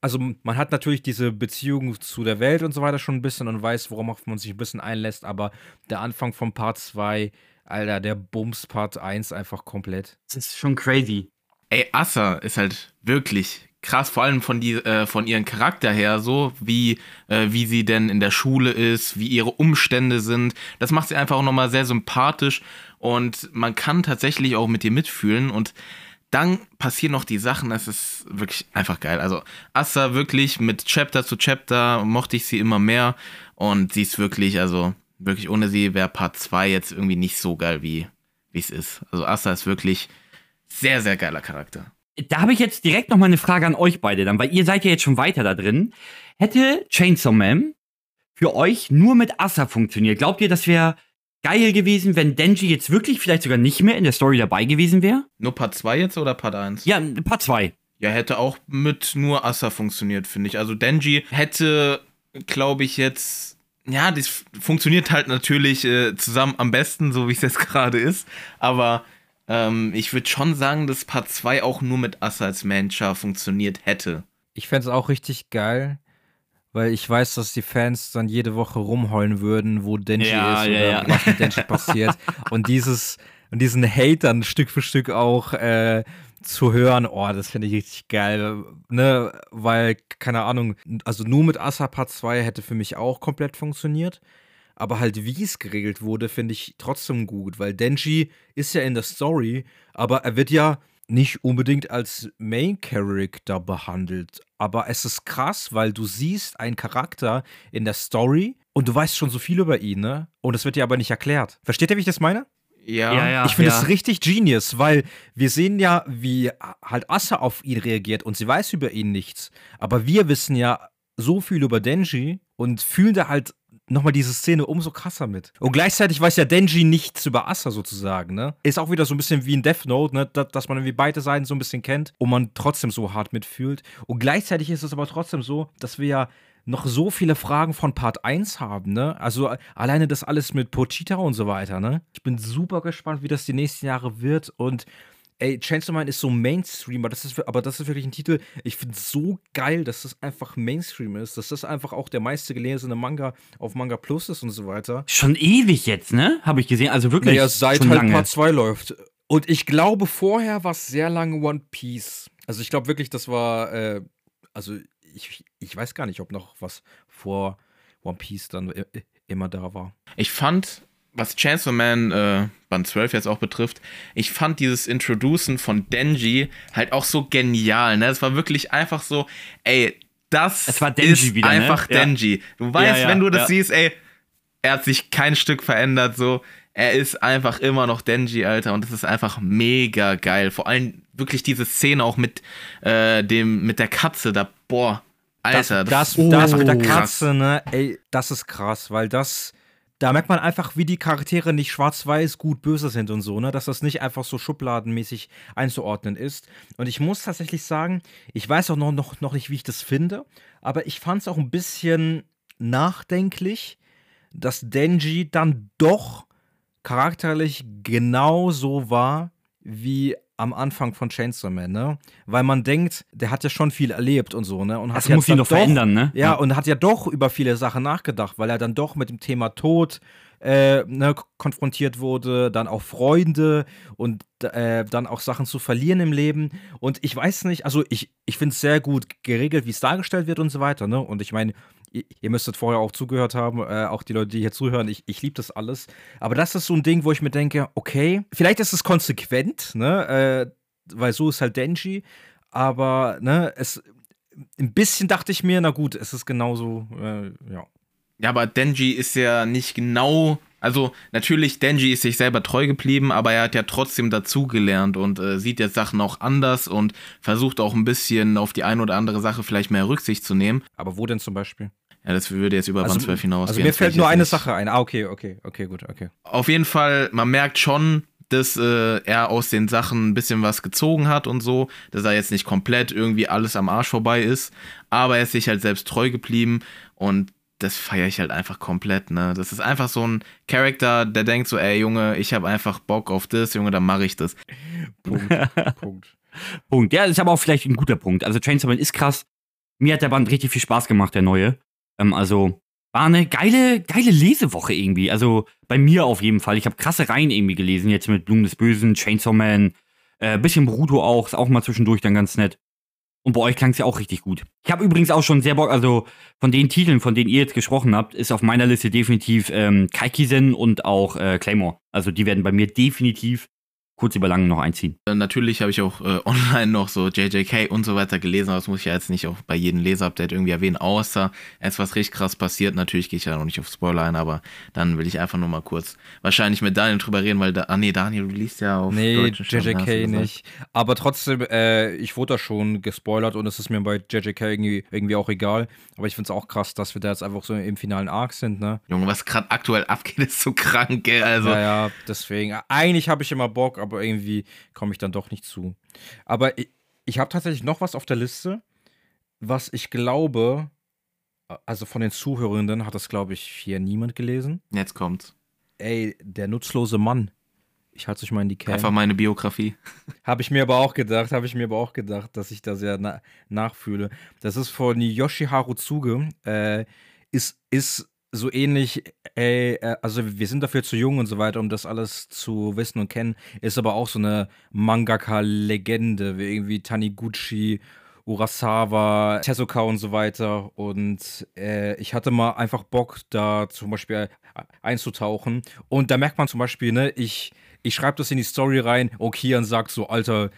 also man hat natürlich diese Beziehung zu der Welt und so weiter schon ein bisschen und weiß, worauf man sich ein bisschen einlässt, aber der Anfang von Part 2, Alter, der Bums Part 1 einfach komplett. Das ist schon crazy. Ey, Assa ist halt wirklich krass, vor allem von, die, äh, von ihrem Charakter her, so wie, äh, wie sie denn in der Schule ist, wie ihre Umstände sind. Das macht sie einfach auch nochmal sehr sympathisch und man kann tatsächlich auch mit ihr mitfühlen und dann passieren noch die Sachen, das ist wirklich einfach geil. Also Assa wirklich mit Chapter zu Chapter mochte ich sie immer mehr und sie ist wirklich, also wirklich ohne sie wäre Part 2 jetzt irgendwie nicht so geil, wie es ist. Also Assa ist wirklich sehr, sehr geiler Charakter. Da habe ich jetzt direkt noch mal eine Frage an euch beide dann, weil ihr seid ja jetzt schon weiter da drin. Hätte Chainsaw Man für euch nur mit Asa funktioniert? Glaubt ihr, das wäre geil gewesen, wenn Denji jetzt wirklich vielleicht sogar nicht mehr in der Story dabei gewesen wäre? Nur Part 2 jetzt oder Part 1? Ja, Part 2. Ja, hätte auch mit nur Assa funktioniert, finde ich. Also Denji hätte, glaube ich, jetzt. Ja, das funktioniert halt natürlich äh, zusammen am besten, so wie es jetzt gerade ist. Aber ähm, ich würde schon sagen, dass Part 2 auch nur mit Assa als Mancha funktioniert hätte. Ich fände es auch richtig geil, weil ich weiß, dass die Fans dann jede Woche rumheulen würden, wo Denji Ja, ist oder ja. was mit Denji passiert. Und dieses und diesen Hate dann Stück für Stück auch äh, zu hören, oh, das finde ich richtig geil. Ne? Weil, keine Ahnung, also nur mit Asa Part 2 hätte für mich auch komplett funktioniert. Aber halt, wie es geregelt wurde, finde ich trotzdem gut, weil Denji ist ja in der Story, aber er wird ja nicht unbedingt als Main Character behandelt. Aber es ist krass, weil du siehst einen Charakter in der Story und du weißt schon so viel über ihn, ne? Und es wird dir aber nicht erklärt. Versteht ihr, wie ich das meine? Ja. ich finde ja. es richtig genius, weil wir sehen ja, wie halt Asa auf ihn reagiert und sie weiß über ihn nichts. Aber wir wissen ja so viel über Denji und fühlen da halt nochmal diese Szene umso krasser mit. Und gleichzeitig weiß ja Denji nichts über Asa sozusagen, ne? Ist auch wieder so ein bisschen wie in Death Note, ne? Da- Dass man irgendwie beide Seiten so ein bisschen kennt und man trotzdem so hart mitfühlt. Und gleichzeitig ist es aber trotzdem so, dass wir ja noch so viele Fragen von Part 1 haben, ne? Also alleine das alles mit Pochita und so weiter, ne? Ich bin super gespannt, wie das die nächsten Jahre wird und ey, Chainsaw Man ist so Mainstream, aber das ist, aber das ist wirklich ein Titel, ich finde es so geil, dass das einfach Mainstream ist, dass das einfach auch der meiste gelesene Manga auf Manga Plus ist und so weiter. Schon ewig jetzt, ne? Habe ich gesehen. Also wirklich. Naja, seit schon halt lange. Part 2 läuft. Und ich glaube, vorher war es sehr lange One Piece. Also ich glaube wirklich, das war, äh, also ich, ich weiß gar nicht, ob noch was vor One Piece dann immer da war. Ich fand, was Chainsaw Man äh, Band 12 jetzt auch betrifft, ich fand dieses Introducen von Denji halt auch so genial, ne? Es war wirklich einfach so, ey, das ist wieder, ne? einfach ne? Denji. Du weißt, Ja, ja, wenn du das ja. siehst, ey, er hat sich kein Stück verändert, so. Er ist einfach immer noch Denji, Alter, und das ist einfach mega geil. Vor allem wirklich diese Szene auch mit äh, dem, mit der Katze, da, boah, Alter, das, das, Oh, das mit der krass. Katze, ne, ey, das ist krass, weil das, da merkt man einfach, wie die Charaktere nicht schwarz-weiß, gut, böse sind und so, ne, dass das nicht einfach so schubladenmäßig einzuordnen ist. Und ich muss tatsächlich sagen, ich weiß auch noch, noch, noch nicht, wie ich das finde, aber ich fand es auch ein bisschen nachdenklich, dass Denji dann doch charakterlich genauso war wie am Anfang von Chainsaw Man, ne? Weil man denkt, der hat ja schon viel erlebt und so, ne? Und hat Das muss ihn dann doch verändern, ne? Ja, und hat ja doch über viele Sachen nachgedacht, weil er dann doch mit dem Thema Tod äh, ne, konfrontiert wurde, dann auch Freunde und äh, dann auch Sachen zu verlieren im Leben. Und ich weiß nicht, also ich, ich finde es sehr gut geregelt, wie es dargestellt wird und so weiter, ne? Und ich meine, ihr ihr müsstet vorher auch zugehört haben, äh, auch die Leute, die hier zuhören, ich, ich liebe das alles. Aber das ist so ein Ding, wo ich mir denke, okay, vielleicht ist es konsequent, ne? Äh, weil so ist halt Denji, aber ne, es ein bisschen dachte ich mir, na gut, es ist genauso, äh, ja. Ja, aber Denji ist ja nicht genau. Also, natürlich, Denji ist sich selber treu geblieben, aber er hat ja trotzdem dazugelernt und äh, sieht jetzt Sachen auch anders und versucht auch ein bisschen auf die eine oder andere Sache vielleicht mehr Rücksicht zu nehmen. Aber wo denn zum Beispiel? Ja, das würde jetzt über Band 12 hinausgehen. also mir fällt nur eine nicht. Sache ein. Ah, okay, okay, okay, gut, okay. Auf jeden Fall, man merkt schon, dass äh, er aus den Sachen ein bisschen was gezogen hat und so, dass er jetzt nicht komplett irgendwie alles am Arsch vorbei ist, aber er ist sich halt selbst treu geblieben und das feiere ich halt einfach komplett, ne? Das ist einfach so ein Charakter, der denkt so, ey Junge, ich habe einfach Bock auf das, Junge, dann mache ich das. Punkt, Punkt. Punkt. Ja, das ist aber auch vielleicht ein guter Punkt. Also Chainsaw Man ist krass. Mir hat der Band richtig viel Spaß gemacht, der neue. Ähm, also war eine geile, geile Lesewoche irgendwie. Also bei mir auf jeden Fall. Ich habe krasse Reihen irgendwie gelesen, jetzt mit Blumen des Bösen, Chainsaw Man, äh, bisschen Bruto auch, ist auch mal zwischendurch dann ganz nett. Und bei euch klang es ja auch richtig gut. Ich habe übrigens auch schon sehr Bock, also von den Titeln, von denen ihr jetzt gesprochen habt, ist auf meiner Liste definitiv ähm, Kaikisen und auch äh, Claymore. Also die werden bei mir definitiv kurz über lang noch einziehen. Äh, Natürlich habe ich auch äh, online noch so JJK und so weiter gelesen, aber das muss ich ja jetzt nicht auch bei jedem Leseupdate irgendwie erwähnen, außer es was richtig krass passiert. Natürlich gehe ich ja noch nicht auf Spoiler ein, aber dann will ich einfach nur mal kurz wahrscheinlich mit Daniel drüber reden, weil da, ah nee, Daniel, liest ja auf Nee, JJK nicht. Aber trotzdem, äh, ich wurde da schon gespoilert und es ist mir bei JJK irgendwie, irgendwie auch egal. Aber ich finde es auch krass, dass wir da jetzt einfach so im finalen Arc sind, ne? Junge, was gerade aktuell abgeht, ist so krank, gell? Also, ja, ja, deswegen. Eigentlich habe ich immer Bock, aber irgendwie komme ich dann doch nicht zu. Aber ich, ich habe tatsächlich noch was auf der Liste, was ich glaube, also von den Zuhörenden hat das, glaube ich, hier niemand gelesen. jetzt kommt's. Ey, der nutzlose Mann. Ich halte euch mal in die Cam. Einfach meine Biografie. Habe ich mir aber auch gedacht, habe ich mir aber auch gedacht, dass ich da sehr na nachfühle. Das ist von Yoshiharu Tsuge. Äh, ist, ist so ähnlich, ey, äh, also wir sind dafür zu jung und so weiter, um das alles zu wissen und kennen. Ist aber auch so eine Mangaka-Legende, wie irgendwie Taniguchi, Urasawa, Tezuka und so weiter. Und äh, ich hatte mal einfach Bock, da zum Beispiel einzutauchen. Und da merkt man zum Beispiel, ne, ich, ich schreibe das in die Story rein, oh, Kian sagt so, alter,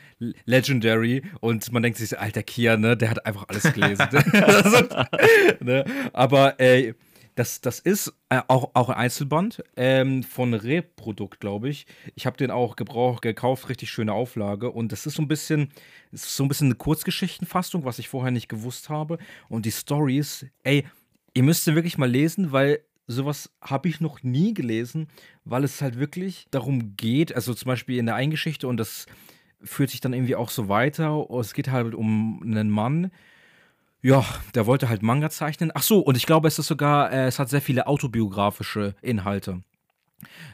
Legendary. Und man denkt sich, alter Kian, ne, der hat einfach alles gelesen. Ne? Aber ey, das, das ist äh, auch, auch ein Einzelband ähm, von Reprodukt, glaube ich. Ich habe den auch gebraucht, gekauft, richtig schöne Auflage. Und das ist so ein bisschen, so ein bisschen eine Kurzgeschichtenfassung, was ich vorher nicht gewusst habe. Und die Stories, ey, ihr müsst sie wirklich mal lesen, weil sowas habe ich noch nie gelesen, weil es halt wirklich darum geht, also zum Beispiel in der Eingeschichte und das führt sich dann irgendwie auch so weiter. Es geht halt um einen Mann, ja, der wollte halt Manga zeichnen. Ach so, und ich glaube, es ist sogar, äh, es hat sehr viele autobiografische Inhalte.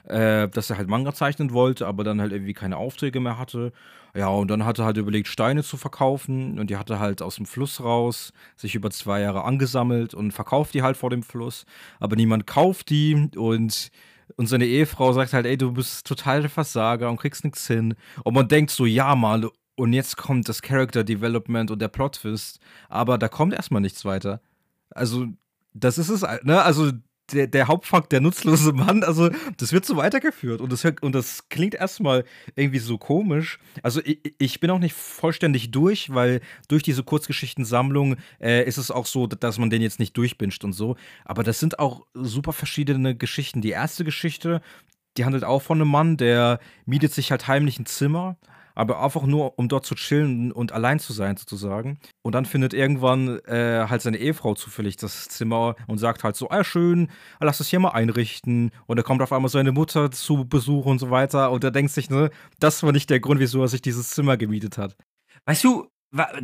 Äh, dass er halt Manga zeichnen wollte, aber dann halt irgendwie keine Aufträge mehr hatte. Ja, und dann hat er halt überlegt, Steine zu verkaufen. Und die hat er halt aus dem Fluss raus sich über zwei Jahre angesammelt und verkauft die halt vor dem Fluss. Aber niemand kauft die und. Und seine Ehefrau sagt halt, ey, du bist total der Versager und kriegst nichts hin. Und man denkt so, ja, mal, und jetzt kommt das Character Development und der Plot Twist, aber da kommt erstmal nichts weiter. Also, das ist es, ne? Also, der, der Hauptfakt, der nutzlose Mann, also das wird so weitergeführt und das, und das klingt erstmal irgendwie so komisch. Also ich, ich bin auch nicht vollständig durch, weil durch diese Kurzgeschichtensammlung äh, ist es auch so, dass man den jetzt nicht durchbinscht und so. Aber das sind auch super verschiedene Geschichten. Die erste Geschichte, die handelt auch von einem Mann, der mietet sich halt heimlich ein Zimmer aber einfach nur, um dort zu chillen und allein zu sein, sozusagen. Und dann findet irgendwann äh, halt seine Ehefrau zufällig das Zimmer und sagt halt so, ah, schön, lass es hier mal einrichten. Und da kommt auf einmal seine Mutter zu Besuch und so weiter. Und er denkt sich, ne, das war nicht der Grund, wieso er sich dieses Zimmer gemietet hat. Weißt du,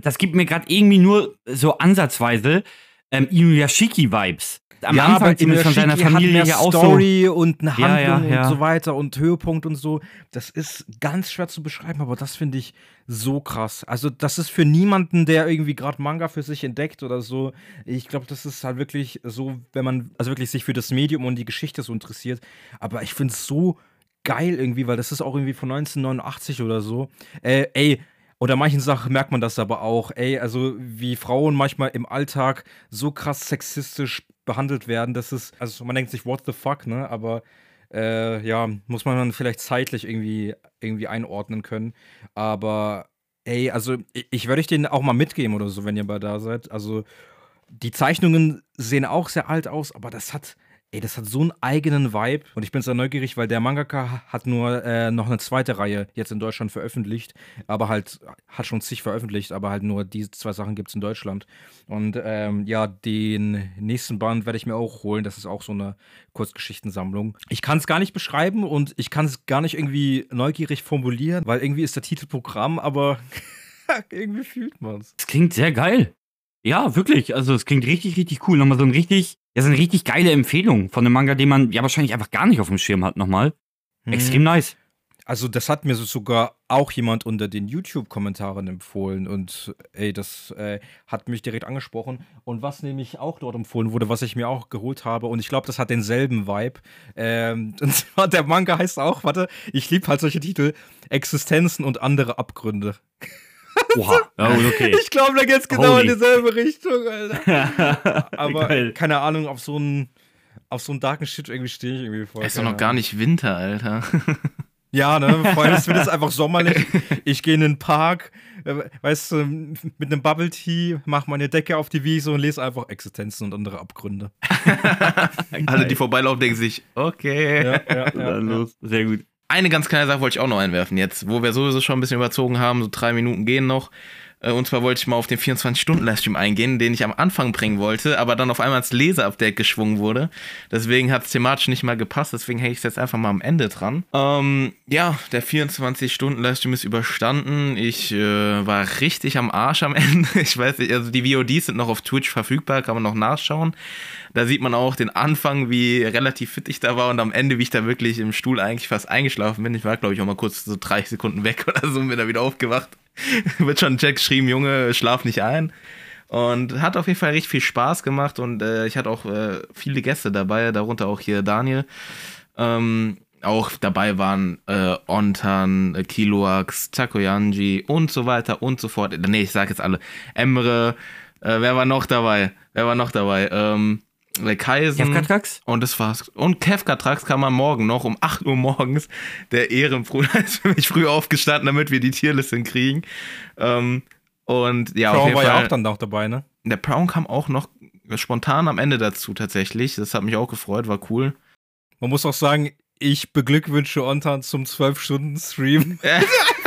das gibt mir gerade irgendwie nur so ansatzweise ähm, Inuyashiki-Vibes am ja, Anfang zumindest von seiner Familie hat ja auch Story so und eine Handlung ja, ja, und so weiter und Höhepunkt und so. Das ist ganz schwer zu beschreiben, aber das finde ich so krass. Also das ist für niemanden, der irgendwie gerade Manga für sich entdeckt oder so. Ich glaube, das ist halt wirklich so, wenn man also wirklich sich für das Medium und die Geschichte so interessiert. Aber ich finde es so geil irgendwie, weil das ist auch irgendwie von 1989 oder so. Äh, ey, oder manchen Sachen merkt man das aber auch. Ey, also wie Frauen manchmal im Alltag so krass sexistisch behandelt werden, dass es, also man denkt sich, what the fuck, ne? Aber äh, ja, muss man dann vielleicht zeitlich irgendwie, irgendwie einordnen können. Aber ey, also ich, ich werde euch den auch mal mitgeben oder so, wenn ihr mal da seid. Also die Zeichnungen sehen auch sehr alt aus, aber das hat, Ey, das hat so einen eigenen Vibe und ich bin sehr neugierig, weil der Mangaka hat nur äh, noch eine zweite Reihe jetzt in Deutschland veröffentlicht, aber halt hat schon zig veröffentlicht, aber halt nur diese zwei Sachen gibt es in Deutschland. Und ähm, ja, den nächsten Band werde ich mir auch holen. Das ist auch so eine Kurzgeschichtensammlung. Ich kann es gar nicht beschreiben und ich kann es gar nicht irgendwie neugierig formulieren, weil irgendwie ist der Titel Programm, aber irgendwie fühlt man es. Es klingt sehr geil. Ja, wirklich. Also es klingt richtig, richtig cool. Nochmal so ein richtig ja, ist eine richtig geile Empfehlung von einem Manga, den man ja wahrscheinlich einfach gar nicht auf dem Schirm hat nochmal. Mhm. Extrem nice. Also das hat mir sogar auch jemand unter den YouTube-Kommentaren empfohlen und ey, das äh, hat mich direkt angesprochen. Und was nämlich auch dort empfohlen wurde, was ich mir auch geholt habe und ich glaube, das hat denselben Vibe. Ähm, und zwar der Manga heißt auch, warte, ich liebe halt solche Titel, Existenzen und andere Abgründe. Oha, oh, okay. Ich glaube, da geht es genau Holy. in dieselbe Richtung, Alter. Aber Geil. keine Ahnung, auf so einen auf so einen darken Shit irgendwie stehe ich irgendwie vor. Es ist doch noch gar nicht Winter, Alter. Ja, ne? Vor allem, es wird jetzt einfach sommerlich. Ich gehe in den Park, äh, weißt du, mit einem Bubble Tea, mach meine Decke auf die Wiese und lese einfach Existenzen und andere Abgründe. Alle, die vorbeilaufen, denken sich, okay. Ja, ja, ja, Dann los. Sehr gut eine ganz kleine Sache wollte ich auch noch einwerfen jetzt, wo wir sowieso schon ein bisschen überzogen haben, so drei Minuten gehen noch. Äh, und zwar wollte ich mal auf den 24-Stunden-Livestream eingehen, den ich am Anfang bringen wollte, aber dann auf einmal als Leser-Update geschwungen wurde. Deswegen hat es thematisch nicht mal gepasst, deswegen hänge ich es jetzt einfach mal am Ende dran. Ähm, ja, der 24-Stunden-Livestream ist überstanden. Ich äh, war richtig am Arsch am Ende. Ich weiß nicht, also die VODs sind noch auf Twitch verfügbar, kann man noch nachschauen. Da sieht man auch den Anfang, wie relativ fit ich da war und am Ende, wie ich da wirklich im Stuhl eigentlich fast eingeschlafen bin. Ich war, glaube ich, auch mal kurz so 30 Sekunden weg oder so und bin da wieder aufgewacht. wird schon Jack geschrieben, Junge, schlaf nicht ein. Und hat auf jeden Fall richtig viel Spaß gemacht und äh, ich hatte auch äh, viele Gäste dabei, darunter auch hier Daniel. Ähm, auch dabei waren äh, Ontan, äh, Kiloax, Takoyanji und so weiter und so fort. Nee, ich sag jetzt alle. Emre, äh, wer war noch dabei? Wer war noch dabei? Ähm, Kaisen. Kefkatrax? Und das war's. Und Kefkatrax kam am Morgen noch um 8 Uhr morgens. Der Ehrenbruder ist für mich früh aufgestanden, damit wir die Tierliste kriegen. Ähm, und ja, Brown war Fall, ja auch dann noch dabei, ne? Der Brown kam auch noch spontan am Ende dazu tatsächlich. Das hat mich auch gefreut, war cool. Man muss auch sagen, ich beglückwünsche Ontan zum 12-Stunden-Stream.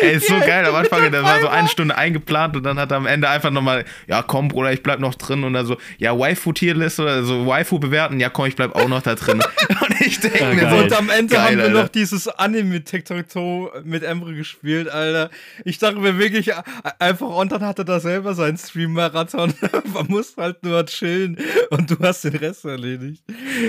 Ey, ist so geil. Am Anfang, da war so eine Stunde eingeplant und dann hat er am Ende einfach nochmal, ja komm, Bruder, ich bleib noch drin. Und dann so, ja, Waifu-Tierliste oder so Waifu bewerten, ja komm, ich bleib auch noch da drin. Und ich denke ja, mir so. Und am Ende geil, haben wir Alter. noch dieses Anime Tic-Tac-Toe mit Emre gespielt, Alter. Ich dachte mir wirklich, einfach, und dann hatte da selber seinen Stream-Marathon. Man muss halt nur chillen und du hast den Rest erledigt.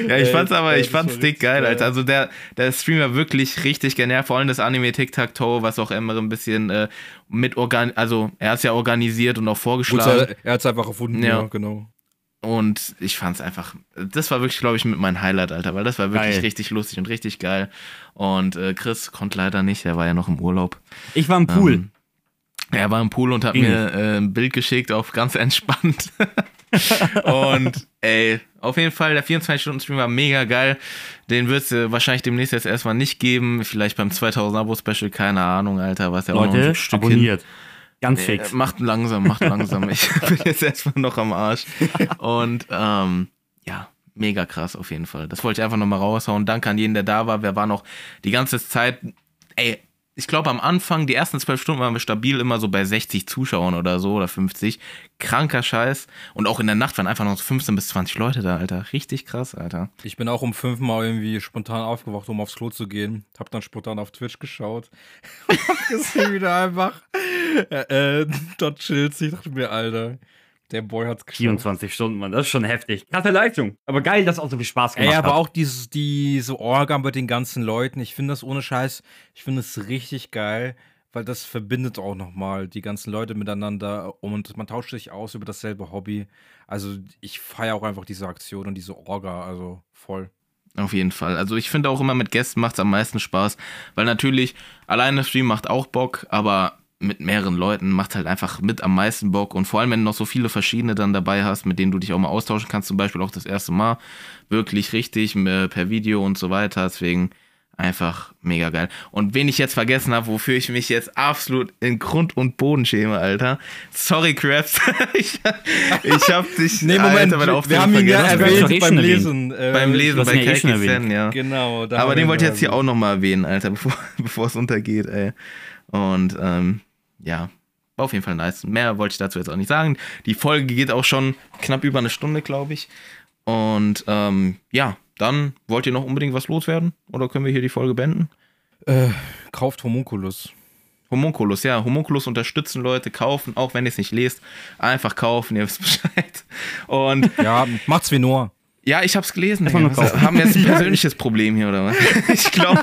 Ja, ich fand's aber, ich fand's dick geil, Alter. Also der, der Stream war wirklich richtig genervt, vor allem das Anime Tic-Tac-Toe, was auch Emre ein bisschen äh, mit organ, also er hat es ja organisiert und auch vorgeschlagen. Er hat es einfach erfunden, ja. ja, genau. Und ich fand es einfach, das war wirklich, glaube ich, mit meinem Highlight, Alter, weil das war wirklich geil. richtig lustig und richtig geil. Und äh, Chris konnte leider nicht, er war ja noch im Urlaub. Ich war im Pool. Ähm, Er war im Pool und hat Ging mir äh, ein Bild geschickt auf ganz entspannt. und ey, auf jeden Fall, der 24-Stunden-Stream war mega geil. Den wird es wahrscheinlich demnächst jetzt erstmal nicht geben. Vielleicht beim 2000-Abo-Special, keine Ahnung, Alter, was ja auch noch Leute, ein Stück hin. abonniert. Ganz Äh, fix. macht langsam, macht langsam. Ich bin jetzt erstmal noch am Arsch. Und ähm, ja, mega krass auf jeden Fall. Das wollte ich einfach nochmal raushauen. Danke an jeden, der da war. Wir waren noch die ganze Zeit, ey, ich glaube am Anfang, die ersten zwölf Stunden waren wir stabil immer so bei 60 Zuschauern oder so oder 50. Kranker Scheiß. Und auch in der Nacht waren einfach noch so 15 bis 20 Leute da, Alter. Richtig krass, Alter. Ich bin auch um fünfmal irgendwie spontan aufgewacht, um aufs Klo zu gehen. Hab dann spontan auf Twitch geschaut. hab gesehen, wie der einfach äh, äh, dort chillt. Ich dachte mir, Alter, der Boy hat's geschafft. 24 Stunden, Mann. Das ist schon heftig. Krasse Leistung. Aber geil, dass auch so viel Spaß gemacht Ey, aber hat. auch dieses, diese Orga mit den ganzen Leuten, ich finde das ohne Scheiß, ich finde es richtig geil, weil das verbindet auch nochmal die ganzen Leute miteinander und man tauscht sich aus über dasselbe Hobby. Also ich feiere auch einfach diese Aktion und diese Orga, also voll. Auf jeden Fall. Also ich finde auch immer mit Gästen macht es am meisten Spaß, weil natürlich alleine Stream macht auch Bock, aber mit mehreren Leuten macht halt einfach mit am meisten Bock und vor allem, wenn du noch so viele verschiedene dann dabei hast, mit denen du dich auch mal austauschen kannst, zum Beispiel auch das erste Mal, wirklich richtig äh, per Video und so weiter, deswegen einfach mega geil. Und wen ich jetzt vergessen habe, wofür ich mich jetzt absolut in Grund und Boden schäme, Alter. Sorry, Krabs. ich, ich hab dich Nee, Moment, Alter, bei wir haben ihn ja erwähnt eh beim. Lesen. äh, Beim Lesen bei ja eh Kaki erwähnt. Sen, ja. Genau. da Aber den wollte ich jetzt hier auch nochmal erwähnen, Alter, bevor, bevor es untergeht, ey. Und ähm, ja, war auf jeden Fall nice. Mehr wollte ich dazu jetzt auch nicht sagen. Die Folge geht auch schon knapp über eine Stunde, glaube ich. Und ähm, ja, dann wollt ihr noch unbedingt was loswerden? Oder können wir hier die Folge beenden? Äh, kauft Homunculus. Homunculus, ja, Homunculus unterstützen Leute, kaufen, auch wenn ihr es nicht lest. Einfach kaufen, ihr wisst Bescheid. Und Ja, macht's wie Noah. Ja, ich hab's gelesen. Was, haben wir jetzt ein persönliches Problem hier, oder was? Ich glaube,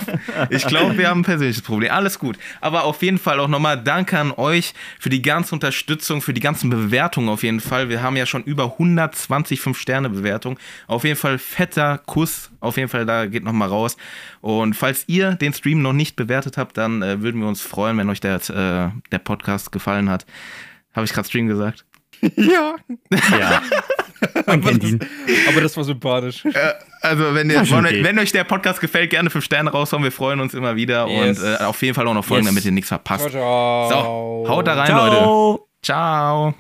ich glaub, wir haben ein persönliches Problem. Alles gut. Aber auf jeden Fall auch nochmal Danke an euch für die ganze Unterstützung, für die ganzen Bewertungen auf jeden Fall. Wir haben ja schon über 120 5-Sterne-Bewertungen. Auf jeden Fall fetter Kuss. Auf jeden Fall, da geht nochmal raus. Und falls ihr den Stream noch nicht bewertet habt, dann äh, würden wir uns freuen, wenn euch der, äh, der Podcast gefallen hat. Habe ich gerade Stream gesagt? Ja. Ja. Man kennt ihn. Aber das war sympathisch. Also, wenn, schon wenn, wenn euch der Podcast gefällt, gerne 5 Sterne raushauen. Wir freuen uns immer wieder. Yes. Und äh, auf jeden Fall auch noch folgen, Yes. damit ihr nichts verpasst. ciao. So, haut da rein, Ciao. Leute. Ciao.